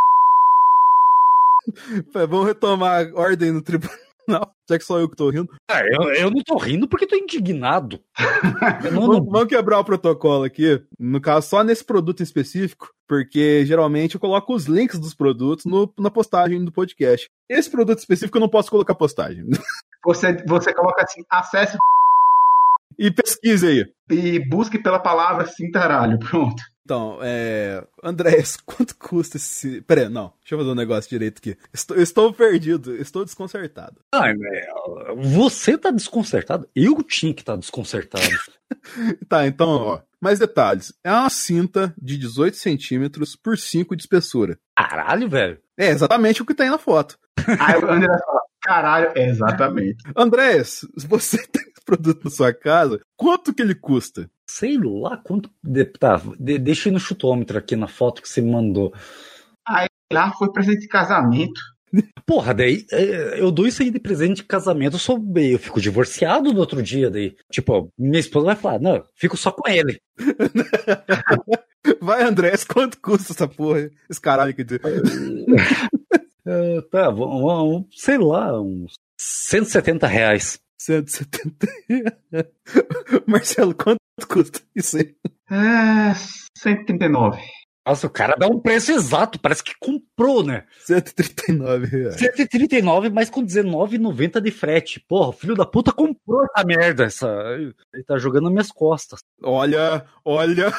Vamos retomar a ordem no tribunal. Já que só eu que tô rindo. Ah, eu, eu não tô rindo porque tô indignado. não, vamos, vamos quebrar o protocolo aqui. No caso, só nesse produto em específico, porque geralmente eu coloco os links dos produtos no, na postagem do podcast. Esse produto específico eu não posso colocar postagem. Você, você coloca assim, acesse e pesquise aí. E busque pela palavra cintaralho, pronto. Então, é. Andrés, quanto custa esse. Pera aí, não. Deixa eu fazer um negócio direito aqui. Estou, estou perdido, estou desconcertado. Ai, você tá desconcertado? Eu tinha que estar tá desconcertado. tá, então, ó. Mais detalhes. É uma cinta de 18 centímetros por 5 de espessura. Caralho, velho. É exatamente o que tem na foto. Aí o André fala, caralho, é exatamente. Andrés, se você tem produto na sua casa, quanto que ele custa? Sei lá quanto. Tá, deixa no chutômetro aqui na foto que você me mandou. Aí lá foi presente de casamento. Porra, daí é, eu dou isso aí de presente de casamento, eu sou eu fico divorciado no outro dia daí. Tipo, minha esposa vai falar, não, fico só com ele. Vai, Andrés, quanto custa essa porra? Esse caralho que uh, tá, vamos, sei lá, uns 170 reais. 170 Marcelo, quanto custa isso aí? É, 139. Nossa, o cara dá um preço exato, parece que comprou, né? 139 reais. 139, mas com 19,90 de frete. Porra, filho da puta comprou essa merda. Essa... Ele tá jogando nas minhas costas. Olha, olha,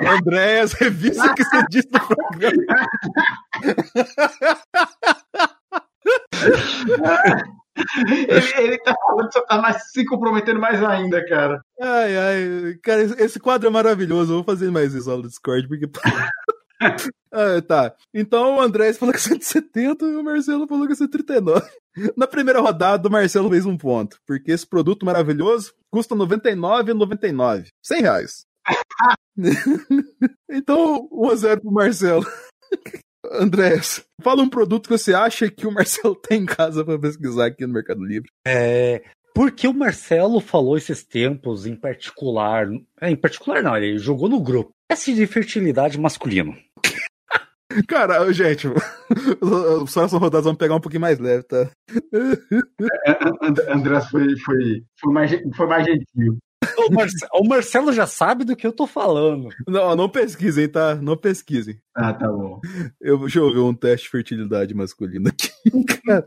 Andréas, revista que você disse no programa. ele, ele tá falando só tá mais, se comprometendo mais ainda, cara. Ai, ai. Cara, esse quadro é maravilhoso. Eu vou fazer mais isso no Discord, porque. ah, tá. Então o André falou que é 170 e o Marcelo falou que é 139. Na primeira rodada, o Marcelo fez um ponto, porque esse produto maravilhoso custa R$ 99,99. 100 reais. então, 1 a 0 pro Marcelo. Andrés, fala um produto que você acha que o Marcelo tem em casa para pesquisar aqui no Mercado Livre. É, porque o Marcelo falou esses tempos em particular. É, em particular não, ele jogou no grupo. Teste de fertilidade masculino. Cara, gente, os próximos rodadas vamos pegar um pouquinho mais leve, tá? É, André foi, foi, foi, mais, foi mais gentil. O, Marcelo, o Marcelo já sabe do que eu tô falando. Não, não pesquisem, tá? Não pesquisem. Ah, tá bom. Eu, deixa eu ver um teste de fertilidade masculina aqui, cara.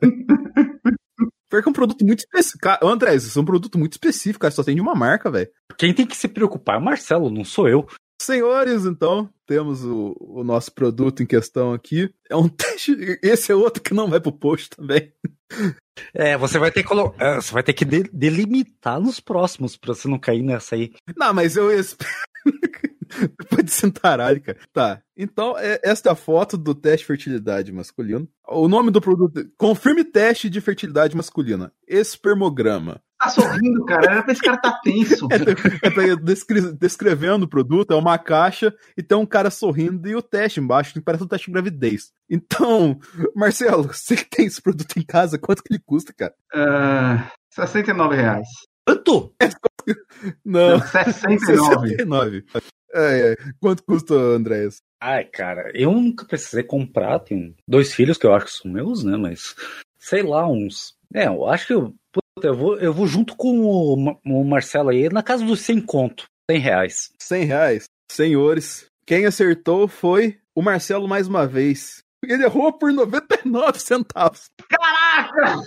Porque é um produto muito específico. André, isso é um produto muito específico, cara. Só tem de uma marca, velho. Quem tem que se preocupar é o Marcelo, não sou eu. Senhores, então, temos o, o, nosso produto em questão aqui. É um teste. Esse é outro que não vai pro post também. É, você vai ter que é, você vai ter que de, delimitar nos próximos pra você não cair nessa aí. Não, mas eu. Depois de cintaralho, cara. Tá. Então, é, esta é a foto do teste de fertilidade masculino. O nome do produto. Confirme teste de fertilidade masculina. Espermograma. Tá sorrindo, cara. Era pra esse cara tá tenso. É, é pra descre descrevendo o produto, é uma caixa e tem um cara sorrindo e o teste embaixo, que parece um teste de gravidez. Então, Marcelo, você que tem esse produto em casa, quanto que ele custa, cara? Uh, 69 reais. Quanto? Não, 69. 69. É, é. Quanto custa, Andréas? Ai, cara, eu nunca precisei comprar. Tenho dois filhos que eu acho que são meus, né? Mas sei lá, uns. É, eu acho que eu, eu, vou, eu vou junto com o, o Marcelo aí na casa dos 100 conto. 100 reais. 100 reais. Senhores, quem acertou foi o Marcelo mais uma vez. Ele errou por 99 centavos. Caraca!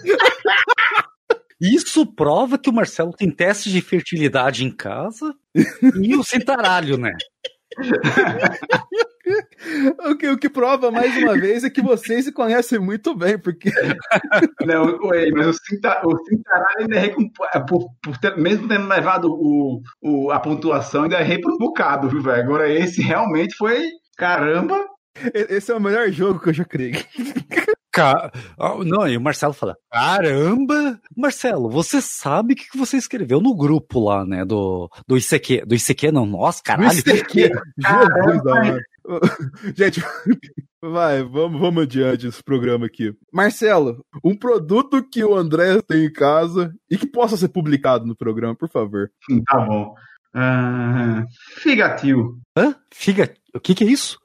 Isso prova que o Marcelo tem testes de fertilidade em casa e o cintaralho, né? o, que, o que prova mais uma vez é que vocês se conhecem muito bem, porque. Não, ué, mas o, cinta, o cintaralho ainda errei com, por, por ter, mesmo tendo levado o, o, a pontuação, ainda errei por um bocado, viu, velho? Agora esse realmente foi. Caramba! Esse é o melhor jogo que eu já criei. Ca... Não, e o Marcelo fala: Caramba! Marcelo, você sabe o que você escreveu no grupo lá, né? Do, do ICQ. Do ICQ, não, nossa, caralho. Do ICQ. Gente, vai, vamos, vamos adiante esse programa aqui. Marcelo, um produto que o André tem em casa e que possa ser publicado no programa, por favor. Tá bom. Uh, figatio. Hã? Figa... O que, que é isso?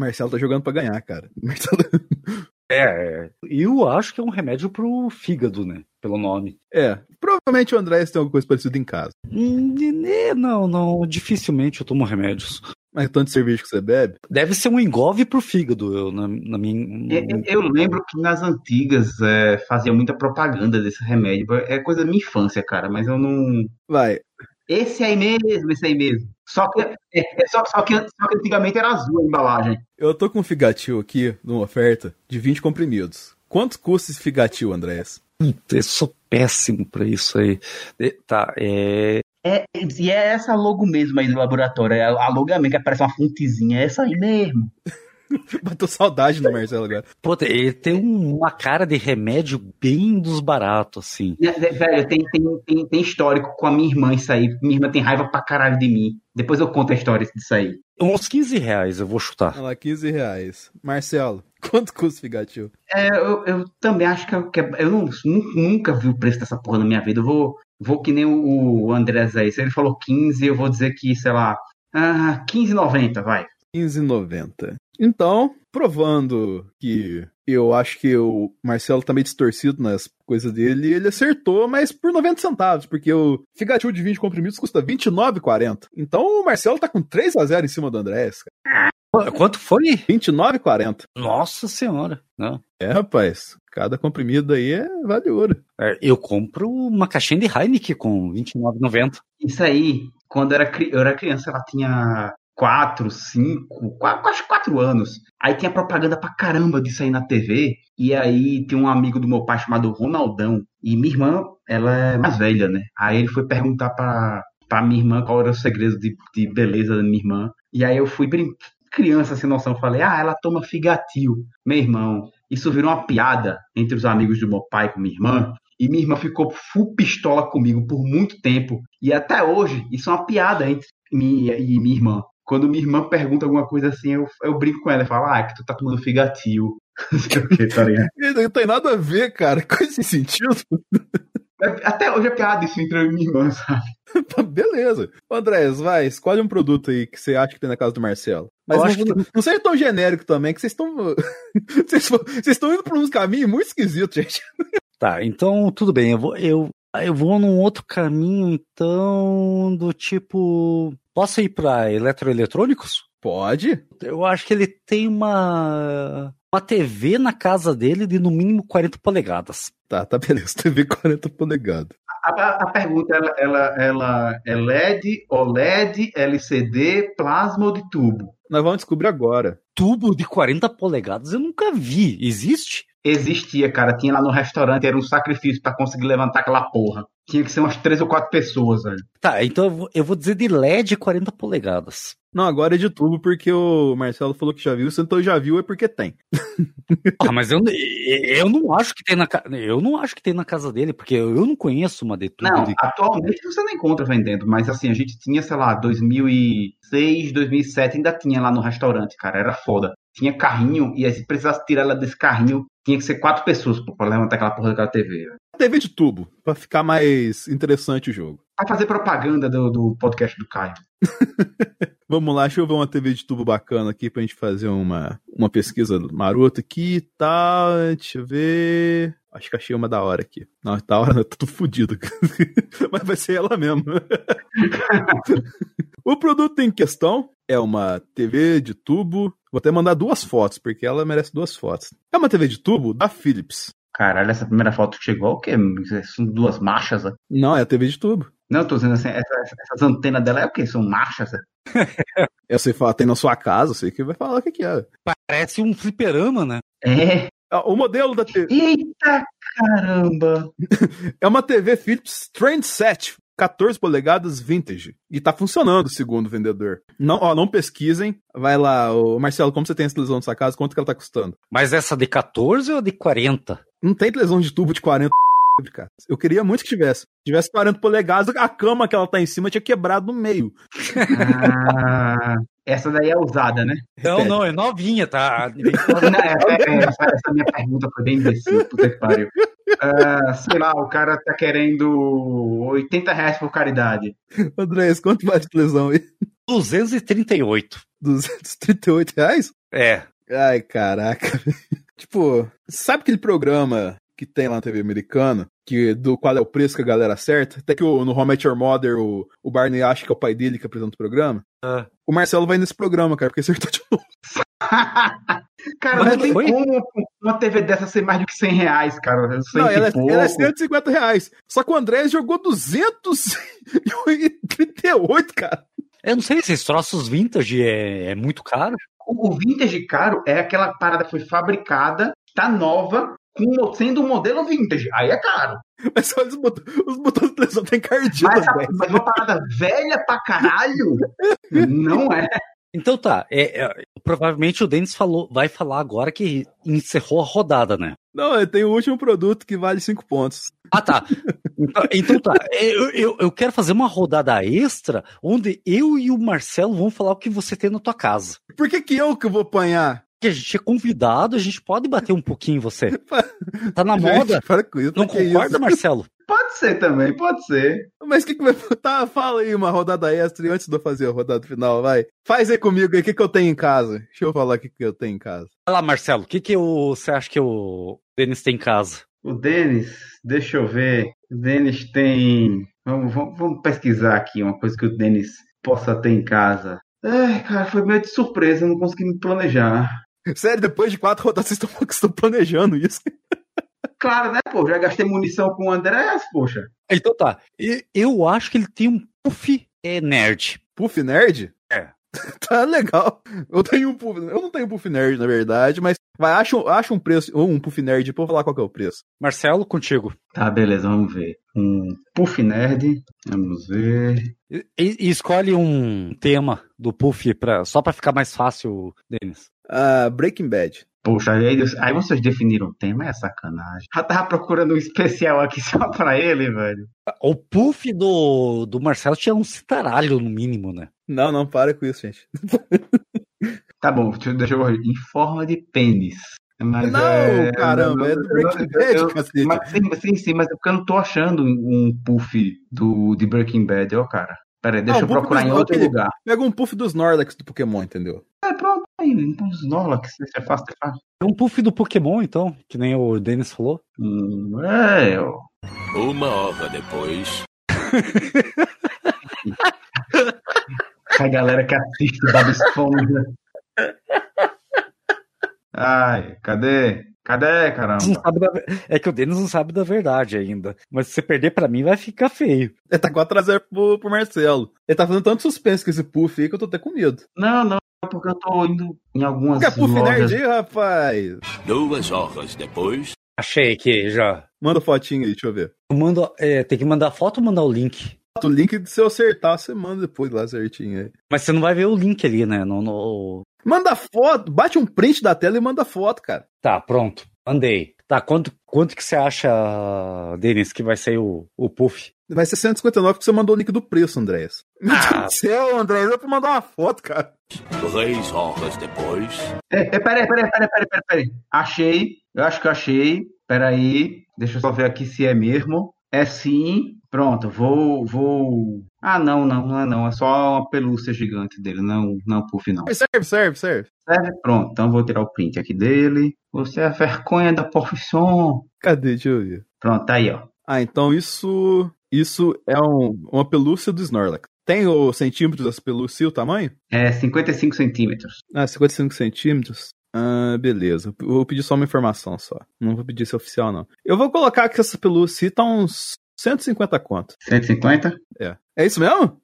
Marcelo tá jogando para ganhar, cara. Marcelo... É, eu acho que é um remédio pro fígado, né? Pelo nome. É, provavelmente o André tem alguma coisa parecida em casa. Não, não, dificilmente eu tomo remédios. Mas tanto de cerveja que você bebe? Deve ser um engolve pro fígado, eu, na, na minha. Eu, eu, lembro que nas antigas é, fazia muita propaganda desse remédio. É coisa da minha infância, cara, mas eu não. Vai. Esse aí mesmo, esse aí mesmo. Só que, é, é, só, só, que, só que antigamente era azul a embalagem. Eu tô com um figatil aqui, numa oferta, de 20 comprimidos. Quanto custa esse figatil, Andrés? Puta, eu sou péssimo pra isso aí. Tá, é. É, e é essa logo mesmo aí do laboratório. É a logo mesmo, que parece uma fontezinha. É essa aí mesmo. Bateu saudade do Marcelo agora. Pô, ele tem uma cara de remédio bem dos baratos, assim. É, é, velho, tem, tem, tem, tem, histórico com a minha irmã isso aí. Minha irmã tem raiva pra caralho de mim. Depois eu conto a história disso aí. Uns 15 reais, eu vou chutar. Olha lá, 15 reais. Marcelo, quanto custa o Figatil? É, eu, eu também acho que, eu, que eu não, nunca vi o preço dessa porra na minha vida. Eu vou, vou que nem o, o Andrés aí. Se ele falou 15, eu vou dizer que, sei lá, ah, 15,90, vai. 15,90. Então, provando que eu acho que o Marcelo tá meio distorcido nas coisas dele, ele acertou, mas por 90 centavos, porque o Figatil de 20 comprimidos custa 29,40. Então o Marcelo tá com 3 a 0 em cima do Andrés. Quanto foi? 29,40. Nossa senhora. Não. É, rapaz. Cada comprimido aí é vale ouro. É, eu compro uma caixinha de Heineken com 29,90. Isso aí, quando eu era, eu era criança, ela tinha quatro, cinco, quase, quase quatro anos. Aí tinha propaganda pra caramba disso aí na TV. E aí tem um amigo do meu pai chamado Ronaldão. E minha irmã, ela é mais velha, né? Aí ele foi perguntar pra, pra minha irmã qual era o segredo de, de beleza da minha irmã. E aí eu fui criança sem noção. Falei, ah, ela toma figatil. Meu irmão, isso virou uma piada entre os amigos do meu pai com minha irmã. E minha irmã ficou full pistola comigo por muito tempo. E até hoje, isso é uma piada entre mim e minha irmã quando minha irmã pergunta alguma coisa assim, eu, eu brinco com ela e falo, ah, é que tu tá tomando figatil. Não sei o que, tá ligado? Não tem nada a ver, cara, com esse sentido. É, até hoje é piada isso entre eu e minha irmã, sabe? Beleza. Andrés, vai, escolhe um produto aí que você acha que tem na casa do Marcelo. Mas não, que... não seja tão genérico também, que vocês estão. vocês estão indo por uns caminhos muito esquisitos, gente. Tá, então tudo bem, eu vou, eu, eu vou num outro caminho, então, do tipo. Posso ir para eletroeletrônicos? Pode. Eu acho que ele tem uma uma TV na casa dele de no mínimo 40 polegadas. Tá, tá beleza. TV 40 polegadas. A, a, a pergunta ela, ela, ela é LED, OLED, LCD, plasma ou de tubo? Nós vamos descobrir agora. Tubo de 40 polegadas eu nunca vi. Existe? Existia, cara. Tinha lá no restaurante, era um sacrifício para conseguir levantar aquela porra. Tinha que ser umas três ou quatro pessoas, velho. Tá, então eu vou, eu vou dizer de LED 40 polegadas. Não, agora é de tubo, porque o Marcelo falou que já viu, se então já viu é porque tem. ah, mas eu, eu não acho que tem na eu não acho que tem na casa dele, porque eu não conheço uma de tubo. Não, de... atualmente você não encontra vendendo, mas assim, a gente tinha, sei lá, 2006, 2007, ainda tinha lá no restaurante, cara, era foda. Tinha carrinho, e aí se precisasse tirar ela desse carrinho, tinha que ser quatro pessoas pra levantar aquela porra daquela TV. TV de tubo, pra ficar mais interessante o jogo. Vai fazer propaganda do, do podcast do Caio. Vamos lá, deixa eu ver uma TV de tubo bacana aqui pra gente fazer uma, uma pesquisa marota aqui, tá? Deixa eu ver. Acho que achei uma da hora aqui. Não, da hora não, tá tudo fodido. Mas vai ser ela mesmo. o produto em questão é uma TV de tubo. Vou até mandar duas fotos, porque ela merece duas fotos. É uma TV de tubo da Philips. Caralho, essa primeira foto que chegou, o quê? São duas marchas? Né? Não, é a TV de tubo. Não, eu tô dizendo assim, essa, essas antenas dela é o quê? São marchas? eu sei falar, tem na sua casa, sei que vai falar o que, que é. Parece um fliperama, né? É. O modelo da TV. Eita caramba! é uma TV Philips Trendset 14 polegadas vintage. E tá funcionando, segundo o vendedor. Não, ó, não pesquisem. Vai lá, ô, Marcelo, como você tem essa televisão na sua casa, quanto que ela tá custando? Mas essa de 14 ou de 40? Não tem televisão de tubo de 40 cara. Eu queria muito que tivesse. Se tivesse 40 polegadas, a cama que ela tá em cima tinha quebrado no meio. Ah, essa daí é usada, né? Não, não, é novinha, tá? Não, é, é, essa, essa, minha pergunta foi bem imbecil, puta que pariu. Uh, sei lá, o cara tá querendo 80 reais por caridade. Andrés, quanto mais de televisão aí? 238. 238 reais? É. Ai, caraca. tipo, sabe aquele programa que tem lá na TV americana, que do qual é o preço que a galera acerta. Até que o, no Home Your Mother o, o Barney acha que é o pai dele que apresenta o programa. Ah. O Marcelo vai nesse programa, cara, porque acertou de novo. cara, Mas não tem foi? como uma TV dessa ser mais do que 100 reais, cara. Não, ela, é, ela é 150 reais. Só que o André jogou 238, cara. Eu não sei se esses troços vintage é, é muito caro. O, o vintage caro é aquela parada que foi fabricada, tá nova, com, sendo um modelo vintage. Aí é caro. Mas olha os, botões, os botões de televisão tem cardinho. Mas, mas uma parada velha pra caralho, não é. Então tá, é, é, provavelmente o Denis falou, vai falar agora que encerrou a rodada, né? Não, tem o último produto que vale 5 pontos. Ah, tá. Então, então tá, eu, eu, eu, quero fazer uma rodada extra onde eu e o Marcelo vão falar o que você tem na tua casa. Por que, que eu que vou apanhar? que a gente é convidado, a gente pode bater um pouquinho em você. Tá na moda. Para com isso, Não concorda, isso? Marcelo? Pode ser também, pode ser. Mas o que, que vai. Tá, fala aí uma rodada extra antes de eu fazer a rodada final, vai. Faz aí comigo aí, o que, que eu tenho em casa? Deixa eu falar o que, que eu tenho em casa. Vai lá, Marcelo, o que, que eu, você acha que o Denis tem em casa? O Denis, deixa eu ver. O Denis tem. Vamos, vamos, vamos pesquisar aqui uma coisa que o Denis possa ter em casa. É, cara, foi meio de surpresa, não consegui me planejar. Sério, depois de quatro rodadas vocês estão, estão planejando isso? Claro, né, pô? Já gastei munição com o Andrés, poxa. Então tá. Eu acho que ele tem um puff é, nerd. Puff nerd? É. tá legal. Eu tenho um puff. Eu não tenho puff nerd, na verdade, mas vai, acha, acha um preço, ou um puff nerd, pra eu falar qual é o preço. Marcelo, contigo. Tá, beleza, vamos ver. Um puff nerd. Vamos ver. E, e escolhe um tema do puff pra, só pra ficar mais fácil, Denis. Uh, Breaking Bad. Poxa, aí, aí vocês definiram o tema, é sacanagem. Já tava procurando um especial aqui só pra ele, velho. O puff do, do Marcelo tinha um citaralho, no mínimo, né? Não, não, para com isso, gente. tá bom, deixa eu ver. Em forma de pênis. Mas não, é, caramba, é do Breaking Bad, eu, cacete. Mas, sim, sim, sim, mas é porque eu não tô achando um puff do, de Breaking Bad, ó, cara. Pera aí, deixa não, eu procurar em outro lugar. Pega um puff dos Snorlax do Pokémon, entendeu? É, pronto, aí, então os Snorlax, é fácil, é fácil. É um puff do Pokémon, então, que nem o Denis falou. Hum, é, eu... Uma hora depois. a galera que assiste Bob Esponja. Ai, cadê? Cadê, caramba? Da... É que o Denis não sabe da verdade ainda. Mas se você perder pra mim, vai ficar feio. Ele tá 4x0 pro, pro Marcelo. Ele tá fazendo tanto suspense com esse puff aí que eu tô até com medo. Não, não. Porque eu tô indo em algumas Fica Puff lojas. Nerd aí, rapaz. Duas horas depois. Achei aqui já. Manda fotinho aí, deixa eu ver. Eu mando, é, tem que mandar foto ou mandar o link? O link, se eu acertar, você manda depois lá certinho aí. Mas você não vai ver o link ali, né? No, no... Manda foto, bate um print da tela e manda foto, cara. Tá, pronto. Mandei. Tá, quanto, quanto que você acha, Denis, que vai ser o, o Puff? Vai ser 159 porque você mandou o link do preço, Andréas. Meu Ah. Deus do céu, Andréas, dá pra mandar uma foto, cara. Três horas depois. É, é, peraí, peraí, peraí, peraí, peraí, peraí. Achei, eu acho que eu achei. Peraí, deixa eu só ver aqui se é mesmo. É sim. Pronto, vou, vou. Ah, não, não, não é não. É só uma pelúcia gigante dele, não, não puff não. Serve, serve, serve. Serve? Pronto, então vou tirar o print aqui dele. Você é a vergonha da profissão. Cadê? Deixa eu ver. Pronto, tá aí, ó. Ah, então isso. Isso é um- uma pelúcia do Snorlax. Tem o centímetros dessa pelúcia e o tamanho? É 55 centímetros. Ah, 55 centímetros. Ah, beleza. Eu vou pedir só uma informação só. Não vou pedir esse oficial, não. Eu vou colocar que essa pelúcia tá uns 150 conto. 150? É. É isso mesmo?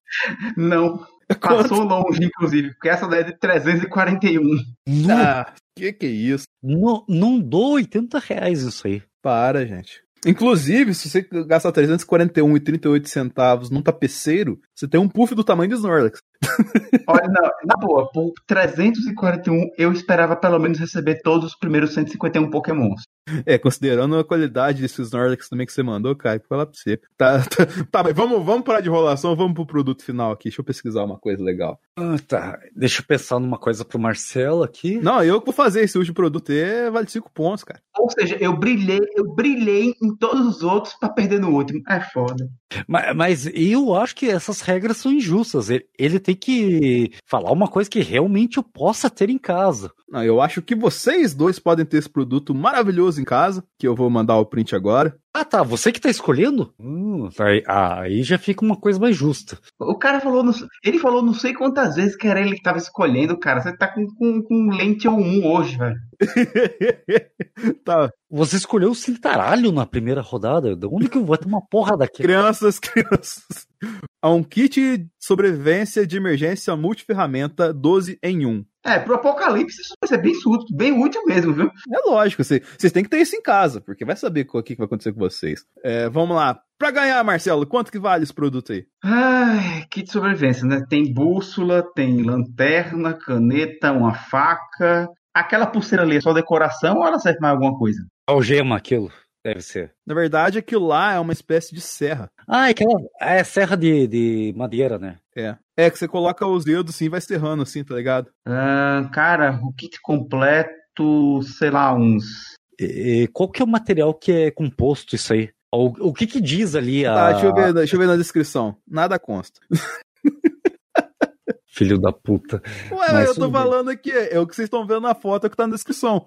Não. Passou longe, inclusive, porque essa daí é de 341. Não, Ah, que que é isso? não, não dou 80 reais isso aí. Para, gente. Inclusive, se você gastar 341,38 centavos num tapeceiro, você tem um puff do tamanho do Snorlax. Olha, não, na boa, por 341 eu esperava pelo menos receber todos os primeiros 151 Pokémons. É, considerando a qualidade desse Snorlax também que você mandou, cara, que falar pra você. Tá, tá, tá, mas vamos, vamos parar de enrolação, vamos pro produto final aqui. Deixa eu pesquisar uma coisa legal. Ah, tá. Deixa eu pensar numa coisa pro Marcelo aqui. Não, eu que vou fazer esse último produto aí, vale 5 pontos, cara. Ou seja, eu brilhei, eu brilhei em todos os outros pra perder no último. É foda. Mas, mas eu acho que essas regras são injustas. Ele, ele tem que falar uma coisa que realmente eu possa ter em casa. Não, eu acho que vocês dois podem ter esse produto maravilhoso em casa, que eu vou mandar o print agora. Ah, tá. Você que tá escolhendo? Hum, aí, aí já fica uma coisa mais justa. O cara falou, não- ele falou não sei quantas vezes que era ele que tava escolhendo, cara. Você tá com, com, com lente 1 hoje, velho. tá, Você escolheu o cintaralho na primeira rodada. De onde que eu vou ter uma porra daquele? crianças, crianças. Há um kit de sobrevivência de emergência multiferramenta 12 em 1. É, pro apocalipse isso vai ser bem útil, bem útil mesmo, viu? É lógico, vocês vocês têm que ter isso em casa, porque vai saber o que que vai acontecer com vocês. É, vamos lá. Pra ganhar, Marcelo, quanto que vale esse produto aí? Ai, kit de sobrevivência, né? Tem bússola, tem lanterna, caneta, uma faca. Aquela pulseira ali é só decoração ou ela serve mais alguma coisa? Algema, aquilo. Deve ser. Na verdade, aquilo lá é uma espécie de serra. Ah, é aquela. É serra de, de madeira, né? É. É que você coloca os dedos assim e vai serrando assim, tá ligado? Ah, cara, o kit completo, sei lá, uns. E, e qual que é o material que é composto isso aí? O, o que que diz ali a... Tá, deixa eu, ver, deixa eu ver na descrição. Nada consta. Filho da puta. Ué, Mas eu tô falando aqui, é o que vocês estão vendo na foto que tá na descrição.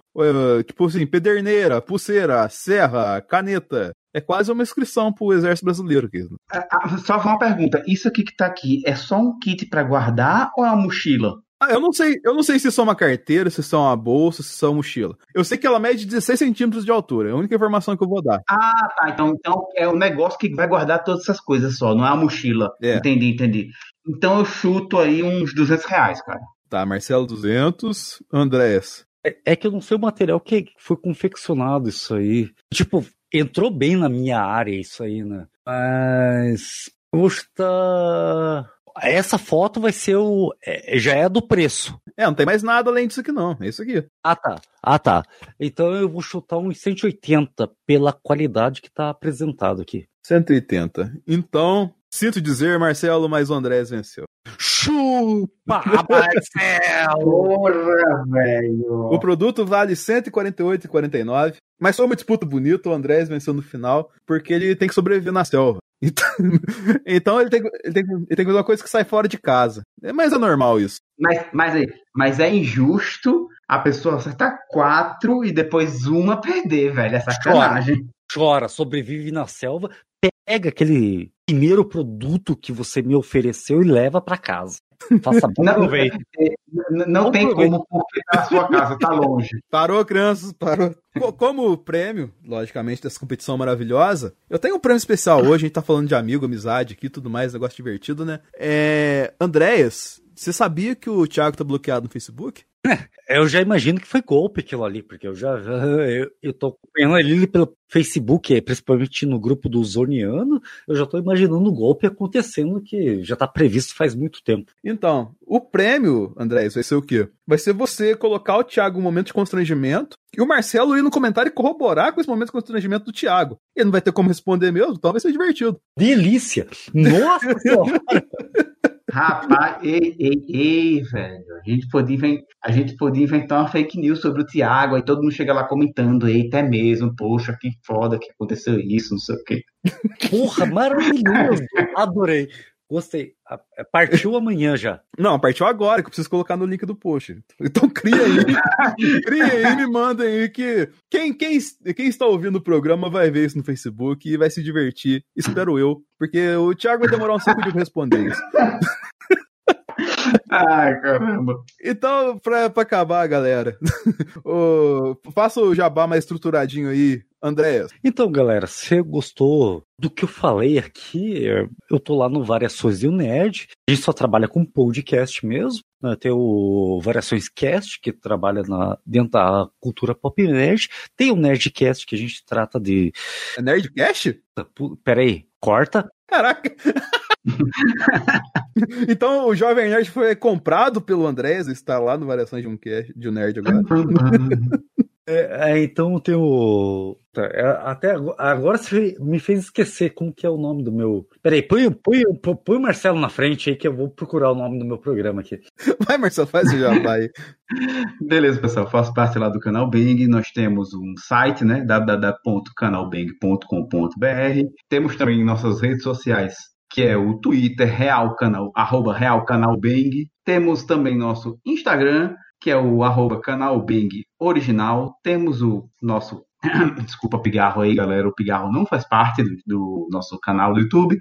Tipo assim, pederneira, pulseira, serra, caneta. É quase uma inscrição pro exército brasileiro aqui. Ah, só uma pergunta: isso aqui que tá aqui é só um kit pra guardar ou é uma mochila? Ah, eu não sei, eu não sei se isso é uma carteira, se isso é uma bolsa, se é uma mochila. Eu sei que ela mede 16 centímetros de altura. É a única informação que eu vou dar. Ah, tá. Então, então é um negócio que vai guardar todas essas coisas só, não é uma mochila. É. Entendi, entendi. Então eu chuto aí uns 200 reais, cara. Tá, Marcelo 200, Andrés. É, é que eu não sei o material que foi confeccionado isso aí. Tipo, entrou bem na minha área isso aí, né? Mas custa. Essa foto vai ser o. é, já é do preço. É, não tem mais nada além disso aqui não. É isso aqui. Ah, tá. Ah, tá. Então eu vou chutar uns 180 pela qualidade que tá apresentado aqui. 180. Então, sinto dizer, Marcelo, mas o Andrés venceu. Chupa, Marcelo! Porra, velho. O produto vale R$ 148,49, mas foi uma disputa bonita, o Andrés venceu no final, porque ele tem que sobreviver na selva. Então, então ele, tem, que- ele, tem, que- ele tem que fazer uma coisa que sai fora de casa. É, mas é normal isso. Mas, mas, aí, mas é injusto a pessoa acertar quatro e depois uma perder, velho. É sacanagem. Chora, sobrevive na selva, pega aquele primeiro produto que você me ofereceu e leva pra casa. Faça bom Não, proveito. N- Não tem proveito. como porque tá na sua casa, tá longe. Parou, crianças, parou. Co- Como prêmio, logicamente, dessa competição maravilhosa, eu tenho um prêmio especial hoje, a gente tá falando de amigo, amizade aqui, tudo mais, negócio divertido, né? É. Andréas, Você sabia que o Thiago tá bloqueado no Facebook? Eu já imagino que foi golpe aquilo ali, porque eu já eu, eu tô acompanhando ele pelo Facebook, principalmente no grupo do Zoniano, eu já tô imaginando o golpe acontecendo que já tá previsto faz muito tempo. Então, o prêmio, André, vai ser o quê? Vai ser você colocar o Thiago em um momento de constrangimento e o Marcelo ir no comentário e corroborar com esse momento de constrangimento do Thiago. Ele não vai ter como responder mesmo, então vai ser divertido. Delícia! Nossa senhora! Rapaz, ei, ei, ei, velho. A gente, podia inventar, a gente podia inventar uma fake news sobre o Thiago, aí todo mundo chega lá comentando, eita, é mesmo, poxa, que foda que aconteceu isso, não sei o quê. Porra, maravilhoso! Adorei. Gostei. Partiu amanhã já. Não, partiu agora, que eu preciso colocar no link do post. Então cria aí. cria aí me mandem aí que quem, quem, quem está ouvindo o programa vai ver isso no Facebook e vai se divertir. Espero eu. Porque o Thiago vai demorar um tempo de responder isso. Ai, caramba. Então, pra, pra acabar, galera, o, faça o jabá mais estruturadinho aí, Andréas. Então, galera, se gostou do que eu falei aqui, eu tô lá no Variações e o Nerd. A gente só trabalha com podcast mesmo. Né? Tem o Variações Cast, que trabalha na, dentro da cultura pop nerd. Tem o Nerdcast, que a gente trata de. É Nerdcast? Peraí, corta. Caraca! então o Jovem Nerd foi comprado pelo Andrés, está lá no Variações de um, cast, de um Nerd agora. É, é, então tem o. Tá, é, até agora você me fez esquecer como que é o nome do meu. Peraí, põe, põe, põe o Marcelo na frente aí que eu vou procurar o nome do meu programa aqui. Vai, Marcelo, faz o jabá aí. Beleza, pessoal. Faço parte lá do canal Bang. Nós temos um site, né? www.canalbang.com.br. Temos também nossas redes sociais que é o Twitter, Real Canal, arroba Real Canal Bang. Temos também nosso Instagram, que é o arroba canal Bang original. Temos o nosso. Desculpa, Pigarro aí, galera. O Pigarro não faz parte do, do nosso canal do YouTube,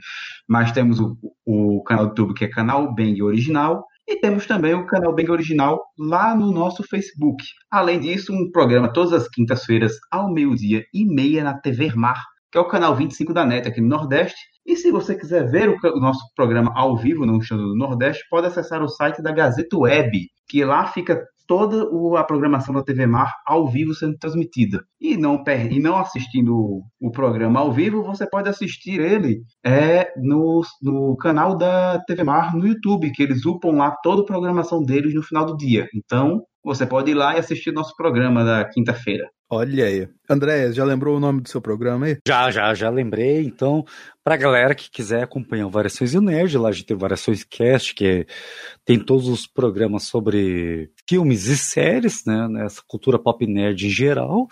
mas temos o, o canal do YouTube que é canal Bang original. E temos também o canal Bang Original lá no nosso Facebook. Além disso, um programa todas as quintas-feiras ao meio-dia e meia na TV Mar, que é o canal 25 da NET aqui no Nordeste. E se você quiser ver o, nosso programa ao vivo no Estado do Nordeste, pode acessar o site da Gazeta Web, que lá fica toda a programação da TV Mar ao vivo sendo transmitida. E não, e não assistindo o programa ao vivo, você pode assistir ele é, no, no canal da TV Mar no YouTube, que eles upam lá toda a programação deles no final do dia. Então, você pode ir lá e assistir nosso programa da quinta-feira. Olha aí. André, já lembrou o nome do seu programa aí? Já, já, já lembrei. Então, pra galera que quiser acompanhar o Variações e o Nerd, lá a gente tem Variações Cast, que é, tem todos os programas sobre filmes e séries, né, nessa cultura pop nerd em geral.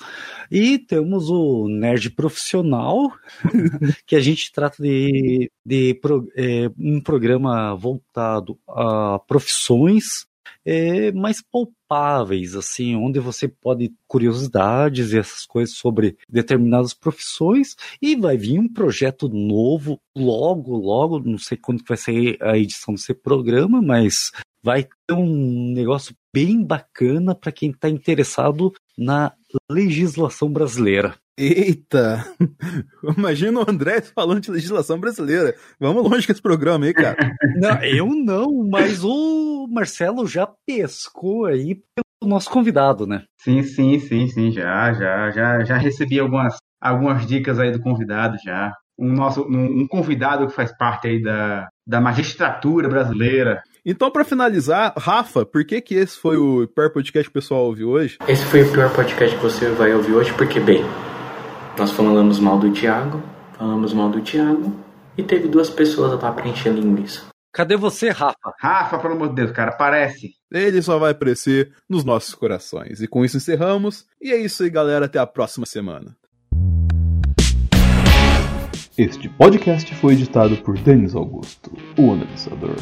E temos o Nerd Profissional, que a gente trata de, de é, um programa voltado a profissões é, mais palpáveis, assim, onde você pode curiosidades e essas coisas sobre determinadas profissões e vai vir um projeto novo logo, logo, não sei quando vai ser a edição desse programa, mas vai ter um negócio bem bacana para quem está interessado na legislação brasileira. Eita! Imagina o André falando de legislação brasileira. Vamos longe com esse programa aí, cara. Não, eu não, mas o Marcelo já pescou aí pelo nosso convidado, né? Sim, sim, sim, sim, já, já, já, já recebi algumas, algumas dicas aí do convidado já. Um, nosso, um, um convidado que faz parte aí da, da magistratura brasileira. Então, para finalizar, Rafa, por que que esse foi o pior podcast que o pessoal ouviu hoje? Esse foi o pior podcast que você vai ouvir hoje, porque, bem, nós falamos mal do Thiago, falamos mal do Thiago e teve duas pessoas lá pra encher linguiça. Cadê você, Rafa? Rafa, pelo amor de Deus, cara, aparece. Ele só vai aparecer nos nossos corações. E com isso encerramos. E é isso aí, galera. Até a próxima semana. Este podcast foi editado por Denis Augusto, o analisador.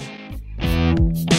Thank you.